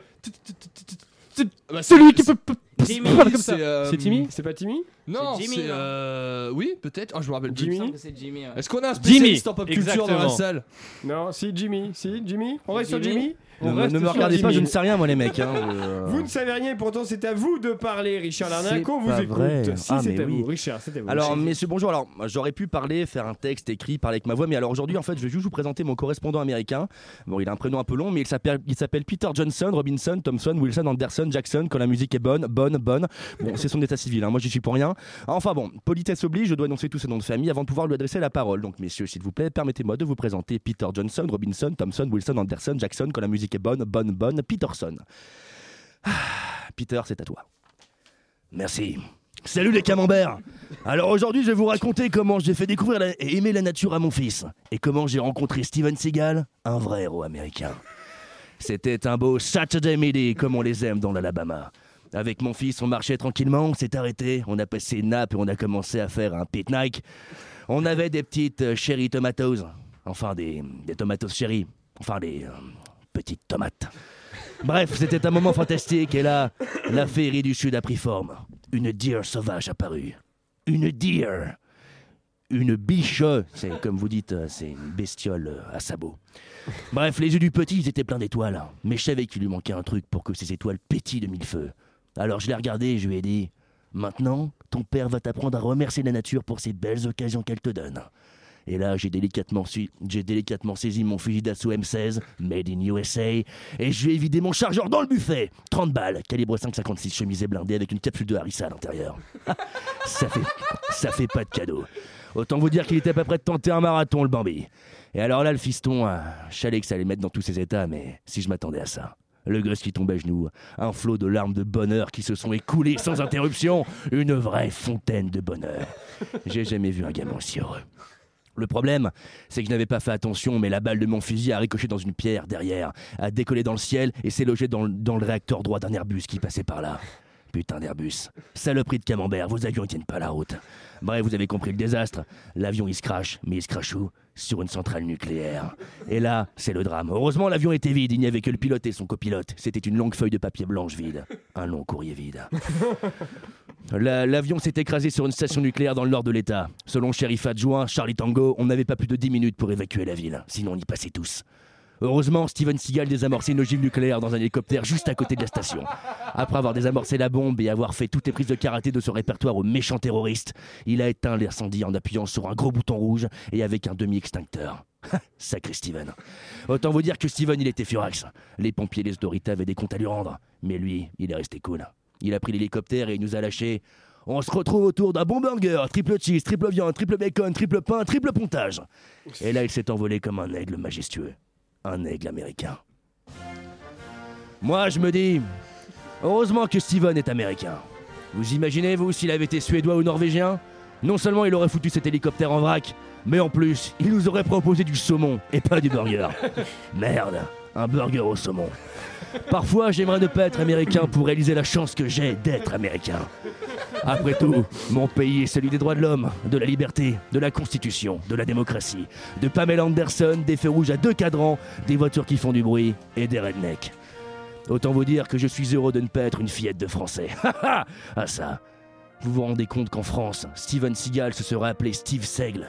Speaker 2: Bah,
Speaker 5: Celui qui peut. peut-
Speaker 4: Timmy.
Speaker 5: parler comme ça.
Speaker 2: C'est, euh,
Speaker 5: C'est Timmy
Speaker 1: C'est pas Timmy
Speaker 2: Non,
Speaker 4: C'est Jimmy, non
Speaker 2: euh, Oui, peut-être. Oh, je me rappelle plus.
Speaker 1: Jimmy
Speaker 4: c'est Jimmy. ouais.
Speaker 2: Est-ce qu'on a un
Speaker 5: Jimmy.
Speaker 2: spécialiste en pop culture dans la
Speaker 5: Exactement.
Speaker 2: salle?
Speaker 1: Non, si, Jimmy. Si, Jimmy On reste sur
Speaker 4: Jimmy
Speaker 1: Jimmy?
Speaker 5: On
Speaker 3: Ne,
Speaker 5: reste
Speaker 3: me
Speaker 5: sur
Speaker 3: regardez pas,
Speaker 5: Jimmy.
Speaker 3: je ne sais rien, moi, les mecs. Hein, je-
Speaker 1: Vous ne savez rien et pourtant c'est à vous de parler, Richard
Speaker 3: C'est
Speaker 1: Larnac. On vous
Speaker 3: pas
Speaker 1: écoute.
Speaker 3: vrai.
Speaker 1: Si,
Speaker 3: Ah,
Speaker 1: c'est
Speaker 3: mais
Speaker 1: à
Speaker 3: oui.
Speaker 1: vous, Richard, c'est à vous.
Speaker 3: Alors, messieurs, bonjour. Alors, j'aurais pu parler, faire un texte écrit, parler avec ma voix, mais alors aujourd'hui, en fait, je vais juste vous présenter mon correspondant américain. Bon, il a un prénom un peu long, mais il s'appelle, il s'appelle Peter Johnson, Robinson, Thompson, Wilson, Anderson, Jackson. Quand la musique est bonne, bonne, bonne. Bon, c'est son état civil. hein, moi, j'y suis pour rien. Enfin bon, politesse oblige, je dois énoncer tous ses noms de famille avant de pouvoir lui adresser la parole. Donc, messieurs, s'il vous plaît, permettez-moi de vous présenter Peter Johnson, Robinson, Thompson, Wilson, Anderson, Jackson. Quand la musique est bonne, bonne, bonne, Peterson. Ah, Peter, c'est à toi. Merci. Salut les camemberts Alors aujourd'hui je vais vous raconter comment j'ai fait découvrir et aimer la nature à mon fils et comment j'ai rencontré Steven Seagal, un vrai héros américain. C'était un beau Saturday midi comme on les aime dans l'Alabama. Avec mon fils on marchait tranquillement, on s'est arrêté, on a passé une nappe et on a commencé à faire un pique-nique. On avait des petites euh, cherry tomatoes, enfin des, des tomatoes cherry, enfin des euh, petites tomates. Bref, c'était un moment fantastique et là, la féerie du Sud a pris forme. Une deer sauvage apparut. Une deer. Une biche, c'est comme vous dites, euh, c'est une bestiole à sabots. Bref, les yeux du petit, ils étaient pleins d'étoiles. Mais je savais qu'il lui manquait un truc pour que ces étoiles pétillent de mille feux. Alors je l'ai regardé et je lui ai dit Maintenant, ton père va t'apprendre à remercier la nature pour ces belles occasions qu'elle te donne. Et là, j'ai délicatement, j'ai délicatement saisi mon fusil d'assaut M16, made in USA, et je lui ai vidé mon chargeur dans le buffet. 30 balles, calibre 5,56, chemisée blindée avec une capsule de harissa à l'intérieur. ça, fait, ça fait pas de cadeau. Autant vous dire qu'il était pas prêt de tenter un marathon, le Bambi. Et alors là, le fiston, euh, je savais que ça allait mettre dans tous ses états, mais si je m'attendais à ça. Le gosse qui tombe à genoux, un flot de larmes de bonheur qui se sont écoulées sans interruption, une vraie fontaine de bonheur. J'ai jamais vu un gamin aussi heureux. Le problème, c'est que je n'avais pas fait attention, mais la balle de mon fusil a ricoché dans une pierre derrière, a décollé dans le ciel et s'est logée dans le réacteur droit d'un Airbus qui passait par là. Putain d'Airbus. Saloperie de camembert, vos avions ne tiennent pas la route. Bref, vous avez compris le désastre. L'avion il se crache, mais il se crache où? Sur une centrale nucléaire. Et là, c'est le drame. Heureusement, l'avion était vide, il n'y avait que le pilote et son copilote. C'était une longue feuille de papier blanche vide. Un long courrier vide. La- L'avion s'est écrasé sur une station nucléaire dans le nord de l'État. Selon le shérif adjoint Charlie Tango, on n'avait pas plus de 10 minutes pour évacuer la ville, sinon on y passait tous. Heureusement, Steven Seagal désamorçait une ogive nucléaire dans un hélicoptère juste à côté de la station. Après avoir désamorcé la bombe et avoir fait toutes les prises de karaté de son répertoire aux méchants terroristes, il a éteint l'incendie en appuyant sur un gros bouton rouge et avec un demi-extincteur. Sacré Steven. Autant vous dire que Steven, il était furax. Les pompiers et les autorités avaient des comptes à lui rendre. Mais lui, il est resté cool. Il a pris l'hélicoptère et il nous a lâchés. On se retrouve autour d'un bon burger, triple cheese, triple viande, triple bacon, triple pain, triple pontage. Et là, il s'est envolé comme un aigle majestueux. Un aigle américain. Moi, je me dis, heureusement que Steven est américain. Vous imaginez, vous, s'il avait été suédois ou norvégien? Non seulement il aurait foutu cet hélicoptère en vrac, mais en plus, il nous aurait proposé du saumon et pas du burger. Merde, un burger au saumon. Parfois, j'aimerais ne pas être américain pour réaliser la chance que j'ai d'être américain. Après tout, mon pays est celui des droits de l'homme, de la liberté, de la constitution, de la démocratie, de Pamela Anderson, des feux rouges à deux cadrans, des voitures qui font du bruit et des rednecks. Autant vous dire que je suis heureux de ne pas être une fillette de français. ah ça. Vous vous rendez compte qu'en France, Steven Seagal se serait appelé Steve Seigle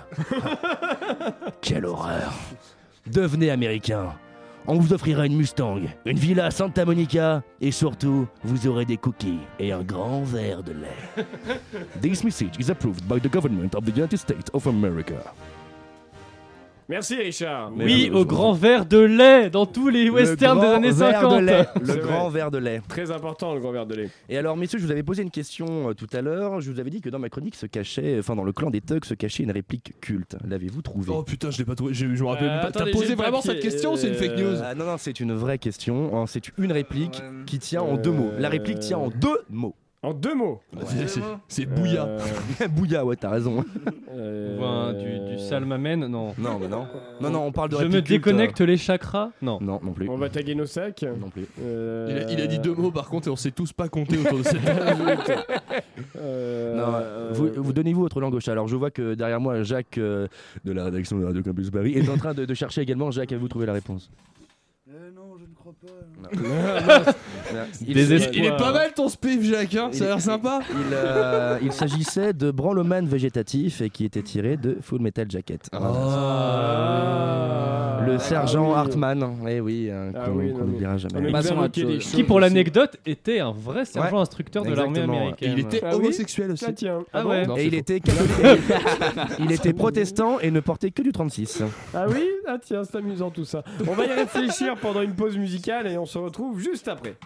Speaker 3: Quelle horreur Devenez américain. On vous offrira une Mustang, une villa à Santa Monica et surtout, vous aurez des cookies et un grand verre de lait. This message is approved by the government of the United States of America.
Speaker 1: Merci Richard.
Speaker 5: Oui, au grand verre de lait dans tous les westerns des
Speaker 3: grand
Speaker 5: années
Speaker 3: verre
Speaker 5: 50.
Speaker 3: de lait. Le grand verre de lait.
Speaker 1: Très important le grand verre de lait.
Speaker 3: Et alors, messieurs, je vous avais posé une question euh, tout à l'heure. Je vous avais dit que dans ma chronique se cachait, enfin dans le clan des thugs se cachait une réplique culte. L'avez-vous trouvée?
Speaker 2: Oh putain, je l'ai pas trouvé. Je, je me rappelle
Speaker 1: Euh,
Speaker 2: même pas. T'as
Speaker 1: attendez, j'ai
Speaker 2: posé
Speaker 1: le
Speaker 2: vraiment
Speaker 1: papier,
Speaker 2: cette question ou c'est une fake news?
Speaker 3: Ah, Non, non, c'est une vraie question. Hein, C'est une réplique qui tient en deux mots. La réplique tient en deux mots.
Speaker 1: En deux mots.
Speaker 2: C'est- c'est- C'est Bouya.
Speaker 1: Euh,
Speaker 3: Bouya, ouais, t'as raison.
Speaker 1: euh,
Speaker 5: un- du, du salmamen, non.
Speaker 3: Non, mais non. Non, non, on parle de
Speaker 5: Je me déconnecte les chakras Non.
Speaker 3: euh, Non, non plus.
Speaker 1: On va taguer nos sacs.
Speaker 3: Non plus.
Speaker 1: Euh,
Speaker 2: Il a, il a dit deux mots par contre et on sait tous pas compter autour de cette
Speaker 1: euh,
Speaker 3: Non,
Speaker 1: euh,
Speaker 3: vous, vous donnez-vous votre langue gauche. Alors, je vois que derrière moi, Jacques euh, de la rédaction de Radio Campus Paris est en train de, de chercher également. Jacques, avez-vous trouvé la réponse
Speaker 14: Euh, non, je ne crois pas.
Speaker 3: Il-
Speaker 2: est pas mal ton spiff, Jacques, hein ça a l'air sympa.
Speaker 3: Il, euh, il s'agissait de Branloman végétatif et qui était tiré de Full Metal Jacket.
Speaker 1: Ah.
Speaker 3: Le sergent
Speaker 1: Ah oui.
Speaker 3: Hartman, eh oui,
Speaker 1: Ah
Speaker 3: qu'on
Speaker 1: oui,
Speaker 3: n'oubliera jamais.
Speaker 14: à.
Speaker 5: Qui, pour l'anecdote, était un vrai sergent
Speaker 3: Ouais.
Speaker 5: instructeur de l'armée américaine.
Speaker 2: Et il était
Speaker 1: Ah
Speaker 2: homosexuel aussi.
Speaker 1: Ah tiens.
Speaker 5: Ah ouais.
Speaker 2: Non,
Speaker 3: Et il
Speaker 2: faux.
Speaker 3: était il était protestant et ne portait que du 36.
Speaker 1: Ah oui Ah tiens, c'est amusant tout ça. On va y réfléchir pendant une pause musicale et on se retrouve juste après.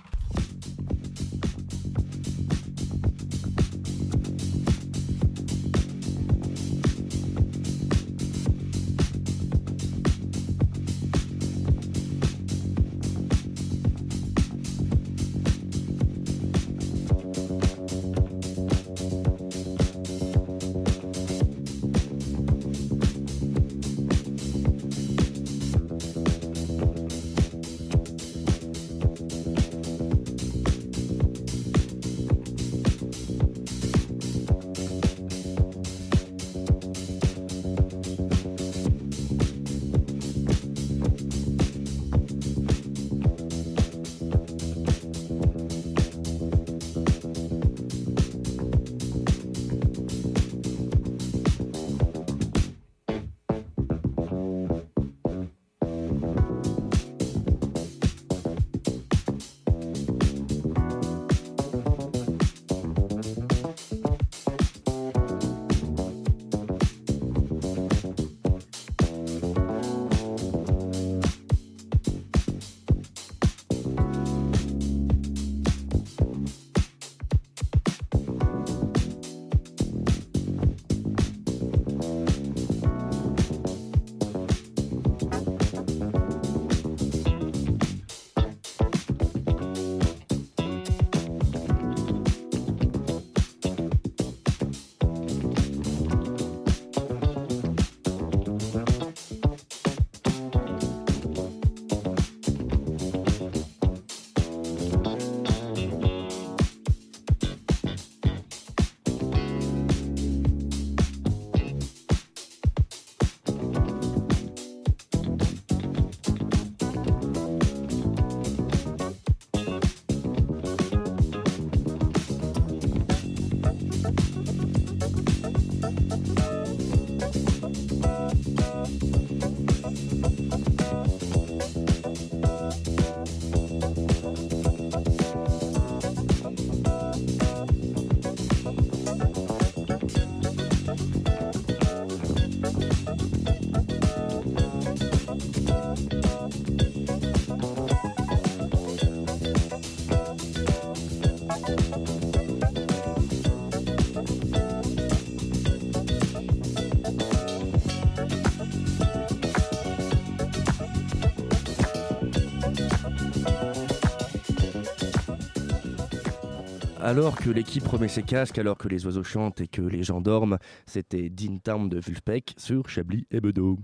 Speaker 3: Alors que l'équipe remet ses casques, alors que les oiseaux chantent et que les gens dorment, c'était Dean Town de Vulfpeck sur Chablis et Bedeau.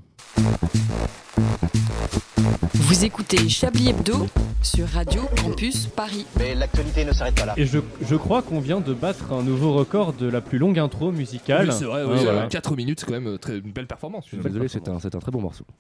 Speaker 6: Vous écoutez Chablis Hebdo sur Radio Campus Paris.
Speaker 12: Mais l'actualité ne s'arrête pas là.
Speaker 5: Et je, je crois qu'on vient de battre un nouveau record de la plus longue intro musicale.
Speaker 2: Oui, c'est vrai,
Speaker 5: Ah,
Speaker 2: oui,
Speaker 5: voilà.
Speaker 2: 4 minutes, c'est quand même euh, très- une belle performance.
Speaker 3: Je suis désolé, c'est un, c'est un très bon morceau.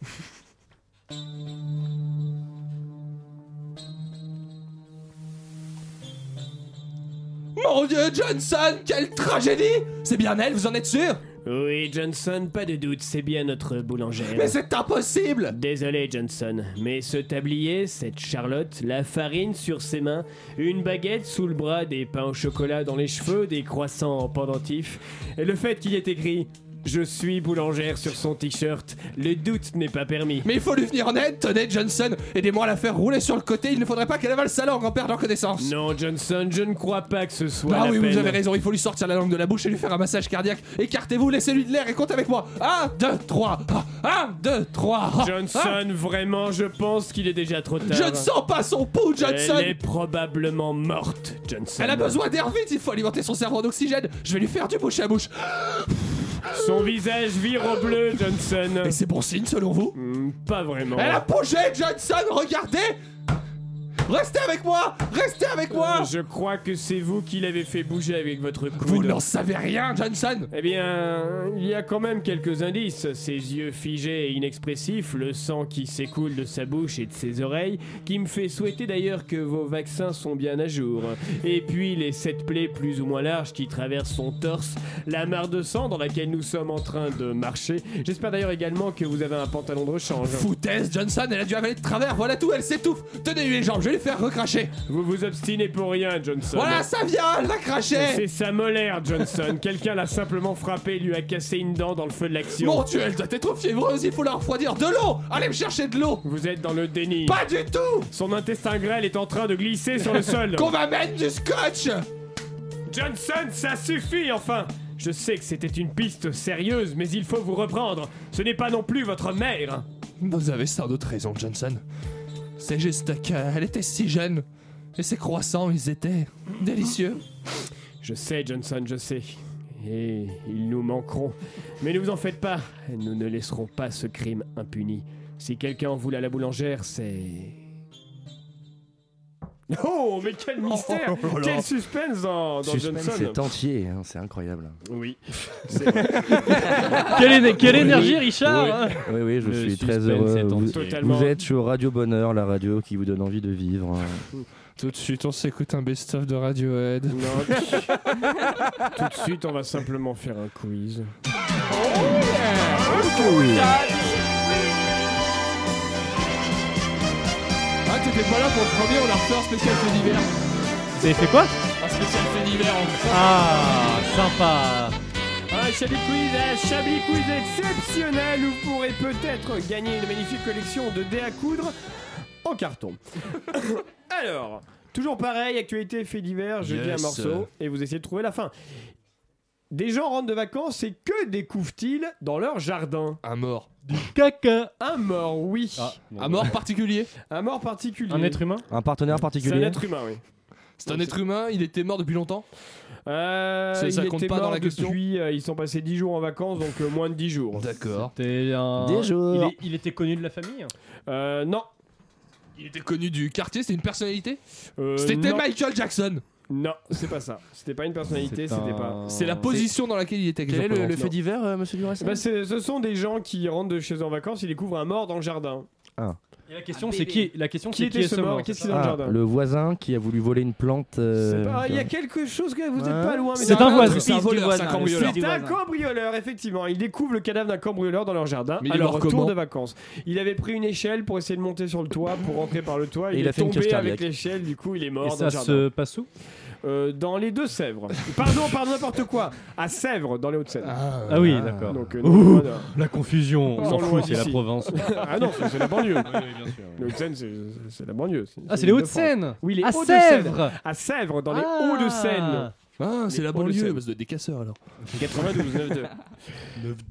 Speaker 2: Mon dieu, Johnson, quelle tragédie! C'est bien elle, vous en êtes sûr?
Speaker 1: Oui, Johnson, pas de doute, c'est bien notre boulangère.
Speaker 2: Mais c'est impossible!
Speaker 1: Désolé, Johnson, mais ce tablier, cette Charlotte, la farine sur ses mains, une baguette sous le bras, des pains au chocolat dans les cheveux, des croissants en pendentif, et le fait qu'il y ait écrit Je suis boulangère sur son t-shirt, le doute n'est pas permis.
Speaker 2: Mais il faut lui venir en aide, tenez Johnson Aidez-moi à la faire rouler sur le côté, il ne faudrait pas qu'elle avale sa langue en perdant connaissance
Speaker 1: Non, Johnson, je ne crois pas que ce soit.
Speaker 2: Ah
Speaker 1: la
Speaker 2: oui, vous avez raison, il faut lui sortir la langue de la bouche et lui faire un massage cardiaque. Écartez-vous, laissez-lui de l'air et comptez avec moi. 1, 2, 3. 1, 2, 3.
Speaker 1: Johnson, vraiment, je pense qu'il est déjà trop tard.
Speaker 2: Je ne sens pas son pouls, Johnson
Speaker 1: Elle est probablement morte, Johnson.
Speaker 2: Elle a besoin d'air vite, il faut alimenter son cerveau en oxygène. Je vais lui faire du bouche à bouche.
Speaker 1: Son visage vire au bleu, Johnson.
Speaker 2: Et c'est bon signe selon vous?
Speaker 1: Hmm, Pas vraiment.
Speaker 2: Elle a bougé, Johnson, regardez Restez avec moi Restez avec moi
Speaker 1: Euh, Je crois que c'est vous qui l'avez fait bouger avec votre coude.
Speaker 2: Vous n'en savez rien, Johnson
Speaker 1: Eh bien, il y a quand même quelques indices. Ses yeux figés et inexpressifs, le sang qui s'écoule de sa bouche et de ses oreilles, qui me fait souhaiter d'ailleurs que vos vaccins sont bien à jour. Et puis les sept plaies plus ou moins larges qui traversent son torse, la mare de sang dans laquelle nous sommes en train de marcher. J'espère d'ailleurs également que vous avez un pantalon de rechange.
Speaker 2: Foutaise, Johnson, elle a dû avaler de travers, voilà tout, elle s'étouffe Tenez-lui les jambes, je faire recracher
Speaker 1: Vous vous obstinez pour rien, Johnson.
Speaker 2: Voilà, ça vient, elle l'a craché
Speaker 1: C'est sa molaire, Johnson. Quelqu'un l'a simplement frappé et lui a cassé une dent dans le feu de l'action.
Speaker 2: Mon dieu, elle doit être fiévreuse, il faut la refroidir De l'eau Allez me chercher de l'eau
Speaker 1: Vous êtes dans le déni.
Speaker 2: Pas du tout
Speaker 1: Son intestin grêle est en train de glisser sur le sol.
Speaker 2: Qu'on m'amène du scotch
Speaker 1: Johnson, ça suffit enfin Je sais que c'était une piste sérieuse, mais il faut vous reprendre. Ce n'est pas non plus votre mère.
Speaker 2: Vous avez sans doute raison, Johnson. C'est juste qu'elle était si jeune. Et ses croissants, ils étaient délicieux.
Speaker 1: Je sais, Johnson, je sais. Et ils nous manqueront. Mais ne vous en faites pas, nous ne laisserons pas ce crime impuni. Si quelqu'un en voulait à la boulangère, c'est... Oh, mais quel mystère
Speaker 3: Oh là.
Speaker 1: Quel suspense dans, dans
Speaker 3: Suspense,
Speaker 1: Johnson
Speaker 3: c'est entier, hein, c'est incroyable.
Speaker 1: Oui.
Speaker 5: Quelle, éne- quelle
Speaker 3: Oui,
Speaker 5: énergie,
Speaker 3: oui.
Speaker 5: Richard hein
Speaker 3: Oui, oui, je
Speaker 5: Le
Speaker 3: suis très heureux. Vous, vous êtes sur Radio Bonheur, la radio qui vous donne envie de vivre.
Speaker 2: Tout de suite, on s'écoute un best-of de Radiohead.
Speaker 1: Non, Tout de suite, on va simplement faire un quiz.
Speaker 2: Ah, t'étais pas là pour le premier, on a refait un spécial fait d'hiver.
Speaker 5: Vous avez fait quoi?
Speaker 2: Un spécial fait d'hiver en
Speaker 5: Ah, sympa
Speaker 1: Un Chablis Quiz, un Chablis Quiz exceptionnel où vous pourrez peut-être gagner une magnifique collection de dés à coudre en carton. Alors, toujours pareil, actualité fait divers, je dis un
Speaker 2: Yes.
Speaker 1: morceau et vous essayez de trouver la fin. Des gens rentrent de vacances et que découvrent-ils dans leur jardin?
Speaker 2: Un mort.
Speaker 5: Caca
Speaker 1: Un mort, oui.
Speaker 2: Un mort particulier?
Speaker 1: Un mort particulier.
Speaker 5: Un être humain?
Speaker 3: Un partenaire
Speaker 1: C'est un
Speaker 3: particulier
Speaker 1: être humain, oui.
Speaker 2: C'est un être humain, il était mort depuis longtemps?
Speaker 1: Euh,
Speaker 2: Ça- ça
Speaker 1: il
Speaker 2: compte
Speaker 1: était
Speaker 2: pas dans la question?
Speaker 1: depuis, euh, ils sont passés 10 jours en vacances, donc euh, moins de 10 jours.
Speaker 2: D'accord.
Speaker 5: C'était un...
Speaker 3: Des jours.
Speaker 5: Il, est- il était connu de la famille?
Speaker 1: Euh, non.
Speaker 2: Il était connu du quartier, c'était une personnalité?
Speaker 1: Euh,
Speaker 2: C'était
Speaker 1: non.
Speaker 2: Michael Jackson
Speaker 1: Non, c'est pas ça. C'était pas une personnalité,
Speaker 5: C'est
Speaker 1: c'était
Speaker 5: un-
Speaker 1: pas.
Speaker 2: C'est la position dans laquelle il était.
Speaker 3: Quel est le, fait divers, euh, monsieur Duras
Speaker 1: Bah, c'est- ce sont des gens qui rentrent de chez eux en vacances, ils découvrent un mort dans le jardin.
Speaker 5: Et la question c'est qui La question
Speaker 1: Qui
Speaker 5: c'est
Speaker 1: était
Speaker 5: qui est
Speaker 1: ce mort
Speaker 5: mort
Speaker 1: Qu'est-ce qu'il y a
Speaker 5: ça
Speaker 1: dans le
Speaker 3: Ah,
Speaker 1: jardin
Speaker 3: le voisin qui a voulu voler une plante. euh,
Speaker 1: Il y a quelque chose que vous êtes
Speaker 3: Ouais.
Speaker 1: pas loin, mais
Speaker 5: C'est un voisin.
Speaker 2: C'est un voleur, c'est cambrioleur.
Speaker 1: C'est un cambrioleur, effectivement. Il découvre le cadavre d'un cambrioleur dans leur jardin
Speaker 2: Mais
Speaker 1: à
Speaker 2: il est
Speaker 1: leur
Speaker 2: mort
Speaker 1: retour
Speaker 2: comment
Speaker 1: de vacances. Il avait pris une échelle pour essayer de monter sur le toit, pour rentrer par le toit.
Speaker 3: Et
Speaker 1: Il,
Speaker 3: il a
Speaker 1: est
Speaker 3: fait une
Speaker 1: tombé avec l'échelle, du coup il est
Speaker 5: Et
Speaker 1: mort dans
Speaker 5: ça
Speaker 1: le jardin.
Speaker 5: se passe où?
Speaker 1: Euh, dans les Deux-Sèvres. Pardon, pardon, n'importe quoi. À Sèvres, dans les Hauts-de-Seine.
Speaker 5: Ah oui, d'accord.
Speaker 1: Donc, euh,
Speaker 5: Ouh, la confusion, on s'en fout, c'est la. Provence.
Speaker 1: ah non, c'est la banlieue.
Speaker 5: bien sûr.
Speaker 1: Les Hauts-de-Seine, c'est la banlieue.
Speaker 5: Ah, c'est les. Hauts-de-Seine
Speaker 1: Oui, les
Speaker 5: À
Speaker 1: Hauts-de-Seine.
Speaker 5: Sèvres
Speaker 1: À Sèvres, dans les
Speaker 5: Ah.
Speaker 1: Hauts-de-Seine.
Speaker 2: Ah, c'est la banlieue, de des casseurs alors.
Speaker 1: 92, 9-2.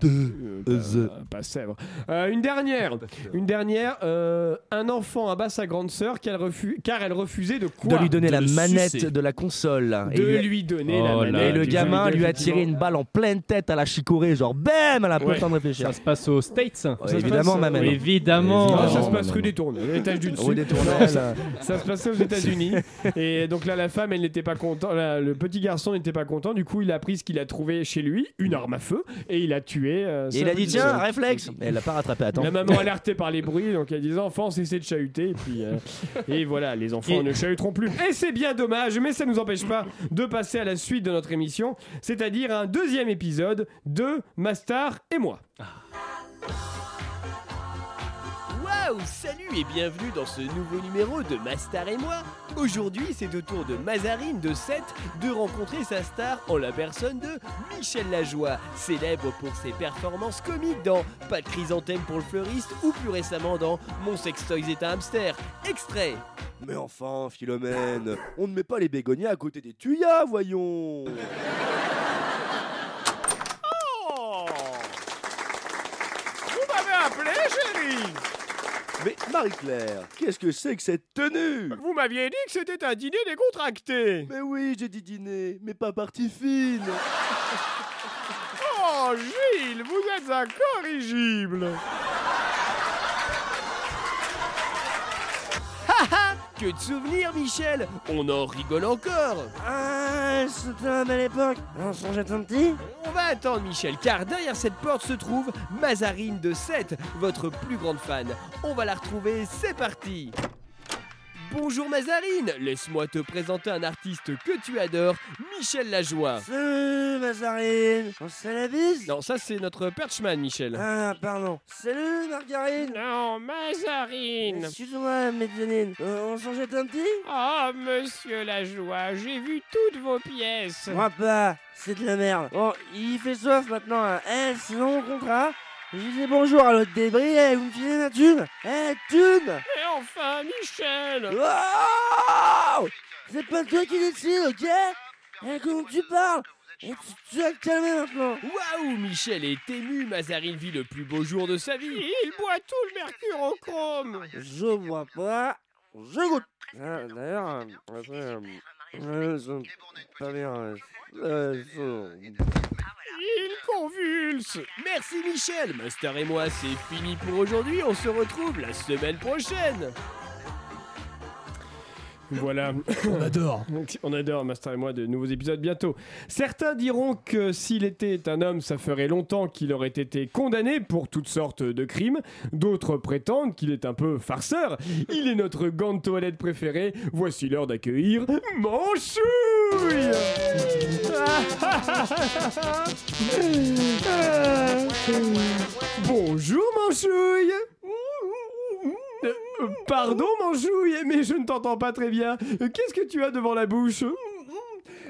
Speaker 2: 9-2.
Speaker 1: Euh, pas, pas Sèvres. Euh, une dernière. Une dernière. euh, un enfant abat sa grande sœur car, elle refu- car elle refusait de quoi
Speaker 15: de lui donner
Speaker 1: De
Speaker 15: la
Speaker 1: le
Speaker 15: manette
Speaker 1: sucer.
Speaker 15: de la console.
Speaker 1: De lui donner la
Speaker 5: Oh là
Speaker 1: manette.
Speaker 15: Et le
Speaker 1: du
Speaker 15: gamin
Speaker 1: jeu
Speaker 15: lui a tiré une balle en pleine tête à la chicorée, genre bam, elle a pas
Speaker 1: Ouais.
Speaker 15: le temps de réfléchir.
Speaker 5: Ça se passe aux States.
Speaker 15: Ouais,
Speaker 1: se
Speaker 15: évidemment,
Speaker 1: passe,
Speaker 15: ma
Speaker 1: euh,
Speaker 15: mère.
Speaker 5: Évidemment.
Speaker 1: Non, ça se passe rue des Tournelles, l'étage du dessus.
Speaker 15: Rue des Tournelles.
Speaker 1: ça, ça se passait aux États-Unis. Et donc là, la femme, elle n'était pas contente. la- Le petit garçon n'était pas content. Du coup, il a pris ce qu'il a trouvé chez lui, une arme à feu, et il a tué. euh,
Speaker 15: Et il a dit tiens, réflexe. Et elle l'a pas rattrapé à temps.
Speaker 1: La maman alertée par les bruits, donc elle disait enfants, cessez de chahuter. Et puis, euh, et voilà, les enfants
Speaker 5: Et-
Speaker 1: ne chahuteront plus. Et c'est bien dommage, mais ça nous empêche pas de passer à la suite de notre émission, c'est-à-dire un deuxième épisode de Mastar et moi.
Speaker 8: Waouh, salut et bienvenue dans ce nouveau numéro de Ma Star et moi. Aujourd'hui, c'est au tour de Mazarine de 7 de rencontrer sa star en la personne de Michel Lajoie, célèbre pour ses performances comiques dans Pas de chrysanthème pour le fleuriste ou plus récemment dans Mon sextoy est un hamster. Extrait.
Speaker 16: Mais enfin, Philomène, on ne met pas les bégonias à côté des tuyas, voyons
Speaker 1: Oh Vous m'avez appelé, chérie
Speaker 16: Mais Marie-Claire, qu'est-ce que c'est que cette tenue?
Speaker 1: Vous m'aviez dit que c'était un dîner décontracté.
Speaker 16: Mais oui, j'ai dit dîner, mais pas partie fine
Speaker 1: Oh, Gilles, vous êtes incorrigible.
Speaker 8: Haha Que de souvenirs, Michel On en rigole encore
Speaker 3: Ah, On petit?
Speaker 8: On va attendre Michel, car derrière cette porte se trouve Mazarine de 7, votre plus grande fan. On va la retrouver, c'est parti Bonjour Mazarine, laisse-moi te présenter un artiste que tu adores, Michel Lajoie.
Speaker 3: Salut, Mazarine. On se fait la bise?
Speaker 8: Non, ça c'est notre perchman, Michel.
Speaker 3: Ah, pardon. Salut, Margarine.
Speaker 1: Non, Mazarine.
Speaker 3: Excuse-moi, Médionine. Euh, on s'en jette un petit?
Speaker 1: Oh, monsieur Lajoie, j'ai vu toutes vos pièces.
Speaker 3: Moi pas, c'est de la merde. Bon, il fait soif maintenant. hein. Eh, sinon, mon contrat. Je disais bonjour à l'autre débris, eh, vous me filez la thune Eh, thune
Speaker 1: Et enfin, Michel.
Speaker 3: Wow C'est pas toi qui décide, ok Eh, comment tu parles Eh, tu, tu vas te calmer maintenant
Speaker 8: Waouh, Michel est ému, Mazarine vit le plus beau jour de sa vie.
Speaker 1: Il boit tout le mercure au chrome.
Speaker 3: Je vois pas, je goûte Ah, D'ailleurs, euh, après,
Speaker 1: Il convulse.
Speaker 8: Merci Michel, Master et moi c'est fini pour aujourd'hui, on se retrouve la semaine prochaine.
Speaker 1: Voilà. On adore. On adore, Master et moi, de nouveaux épisodes bientôt. Certains diront que s'il était un homme, ça ferait longtemps qu'il aurait été condamné pour toutes sortes de crimes. D'autres prétendent qu'il est un peu farceur. Il est notre gant de toilette préféré. Voici l'heure d'accueillir Manchouille Bonjour Manchouille Pardon Manchouille, mais je ne t'entends pas très bien. Qu'est-ce que tu as devant la bouche?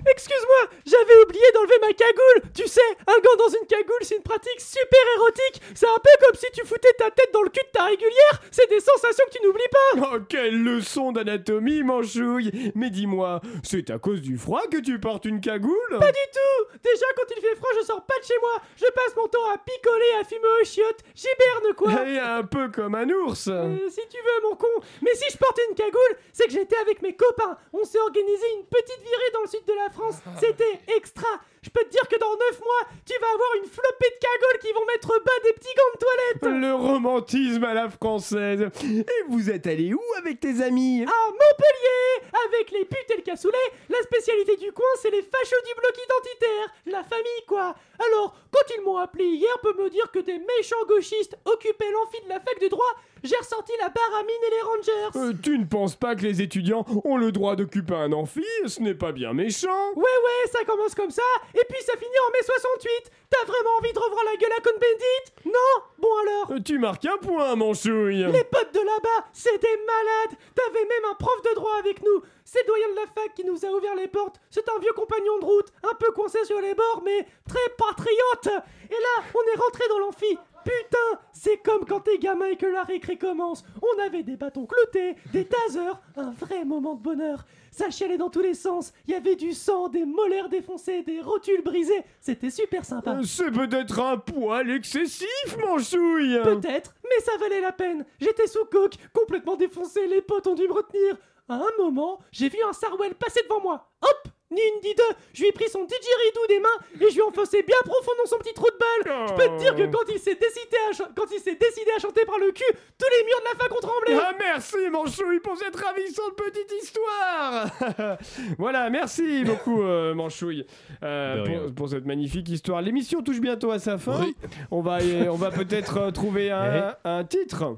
Speaker 17: Excuse-moi, j'avais oublié d'enlever ma cagoule. Tu sais, un gant dans une cagoule, c'est une pratique super érotique. C'est un peu comme si tu foutais ta tête dans le cul de ta régulière. C'est des sensations que tu n'oublies pas.
Speaker 1: Oh, quelle leçon d'anatomie, Manchouille Mais dis-moi, c'est à cause du froid que tu portes une cagoule?
Speaker 17: Pas du tout. Déjà, quand il fait froid, je sors pas de chez moi. Je passe mon temps à picoler, à fumer aux chiottes. J'hiberne quoi.
Speaker 1: Et un peu comme un ours
Speaker 17: Euh, si tu veux, mon con. Mais si je portais une cagoule, c'est que j'étais avec mes copains. On s'est organisé une petite virée dans le sud de la France. C'était extra. Je peux te dire que dans 9 mois, tu vas avoir une flopée de cagoules qui vont mettre bas des petits gants de toilette.
Speaker 1: Le romantisme à la française Et vous êtes allé où avec tes amis?
Speaker 17: À Montpellier Avec les putes et le cassoulet, la spécialité du coin, c'est les fachos du bloc identitaire. La famille, quoi. Alors, quand ils m'ont appelé hier pour me dire que des méchants gauchistes occupaient l'amphi de la fac de droit, j'ai ressorti la baramine et les rangers.
Speaker 1: Euh, Tu ne penses pas que les étudiants ont le droit d'occuper un amphi Ce n'est pas bien méchant
Speaker 17: Ouais, ouais, ça commence comme ça, et puis ça finit en mai 68. T'as vraiment envie de revoir la gueule à Cohn-Bendit Non? Bon alors?
Speaker 1: Euh, Tu marques un point, Manchouille
Speaker 17: Les potes de là-bas, c'est des malades T'avais même un prof de droit avec nous C'est le doyen de la fac qui nous a ouvert les portes. C'est un vieux compagnon de route, un peu coincé sur les bords, mais très patriote Et là, on est rentré dans l'amphi. Putain C'est comme quand t'es gamin et que la récré commence. On avait des bâtons cloutés, des tasers, un vrai moment de bonheur. Ça chialait dans tous les sens. Il y avait du sang, des molaires défoncées, des rotules brisées. C'était super sympa.
Speaker 1: Euh, C'est peut-être un poil excessif, Manchouille
Speaker 17: Peut-être, mais ça valait la peine. J'étais sous coke, complètement défoncé, les potes ont dû me retenir. À un moment, j'ai vu un Sarwell passer devant moi. Hop Ni une ni deux, je lui ai pris son didgeridoo des mains et je lui ai enfoncé bien profond dans son petit trou de balle. Je peux te dire que quand il s'est décidé à, ch- quand il s'est décidé à chanter par le cul, tous les murs de la fac ont tremblé.
Speaker 1: Ah merci Manchouille pour cette ravissante petite histoire Voilà, merci beaucoup euh, Manchouille euh, pour, pour cette magnifique histoire. L'émission touche bientôt à sa fin. On va, on va peut-être euh, trouver un, un titre.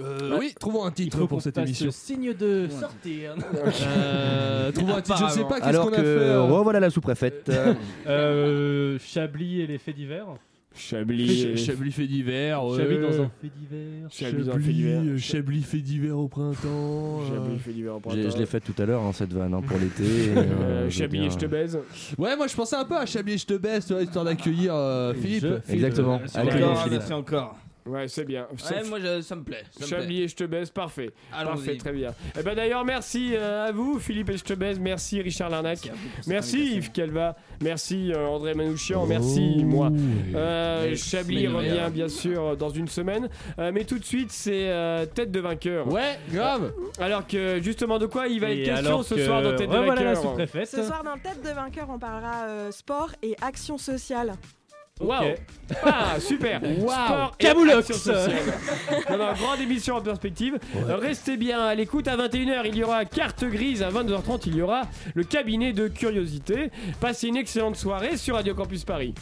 Speaker 2: Euh, oui, trouvons un titre pour cette émission.
Speaker 5: signe de sortir.
Speaker 2: Euh, trouvons un titre, je ne sais pas qu'est-ce qu'on a fait. euh,
Speaker 3: revoilà la sous-préfète.
Speaker 5: Euh, Chablis et les faits divers.
Speaker 1: Chablis.
Speaker 2: Ch- Chablis fait d'hiver. ouais.
Speaker 5: Chablis dans un fait divers.
Speaker 1: Chablis dans un fait divers.
Speaker 2: euh, Chablis fait d'hiver au printemps. euh.
Speaker 1: Chablis fait d'hiver au printemps.
Speaker 3: Je l'ai fait tout à l'heure, hein, cette vanne, hein, pour l'été.
Speaker 1: Euh,
Speaker 3: euh,
Speaker 1: Chablis et je te baise.
Speaker 2: Ouais, moi je pensais un peu à Chablis et je te vois, histoire d'accueillir euh, Philippe.
Speaker 5: Je-
Speaker 3: Exactement. Avec
Speaker 4: encore,
Speaker 3: Philippe.
Speaker 4: merci encore.
Speaker 1: Ouais, c'est bien.
Speaker 4: Ouais, moi je- ça me plaît. ça.
Speaker 1: Chablis et je te baise, parfait.
Speaker 4: Allons-y.
Speaker 1: Parfait, très bien. Et ben d'ailleurs, merci euh, à vous, Philippe et je te baise. Merci Richard Larnac.
Speaker 4: Merci.
Speaker 1: Yves Calva. Merci euh, André Manouchian. Merci moi. Euh,
Speaker 4: Merci,
Speaker 1: Chablis
Speaker 4: de
Speaker 1: revient bien sûr dans une semaine. Euh, mais tout de suite, c'est euh, Tête de vainqueur.
Speaker 2: Ouais, grave.
Speaker 1: Alors que justement, de quoi il va être
Speaker 5: Et
Speaker 1: question
Speaker 5: alors
Speaker 1: ce
Speaker 5: que-
Speaker 1: soir dans Tête de
Speaker 5: Ouais, voilà la
Speaker 1: vainqueur.
Speaker 18: Ce soir, dans Tête de vainqueur, on parlera euh, sport et action sociale.
Speaker 1: Waouh
Speaker 5: Ok.
Speaker 1: Ah, super Sport et sociale. Non, non, grande émission en perspective. Restez bien à l'écoute. À 21h, il y aura Carte Grise. À 22h30, il y aura le cabinet de curiosité. Passez une excellente soirée sur Radio Campus Paris.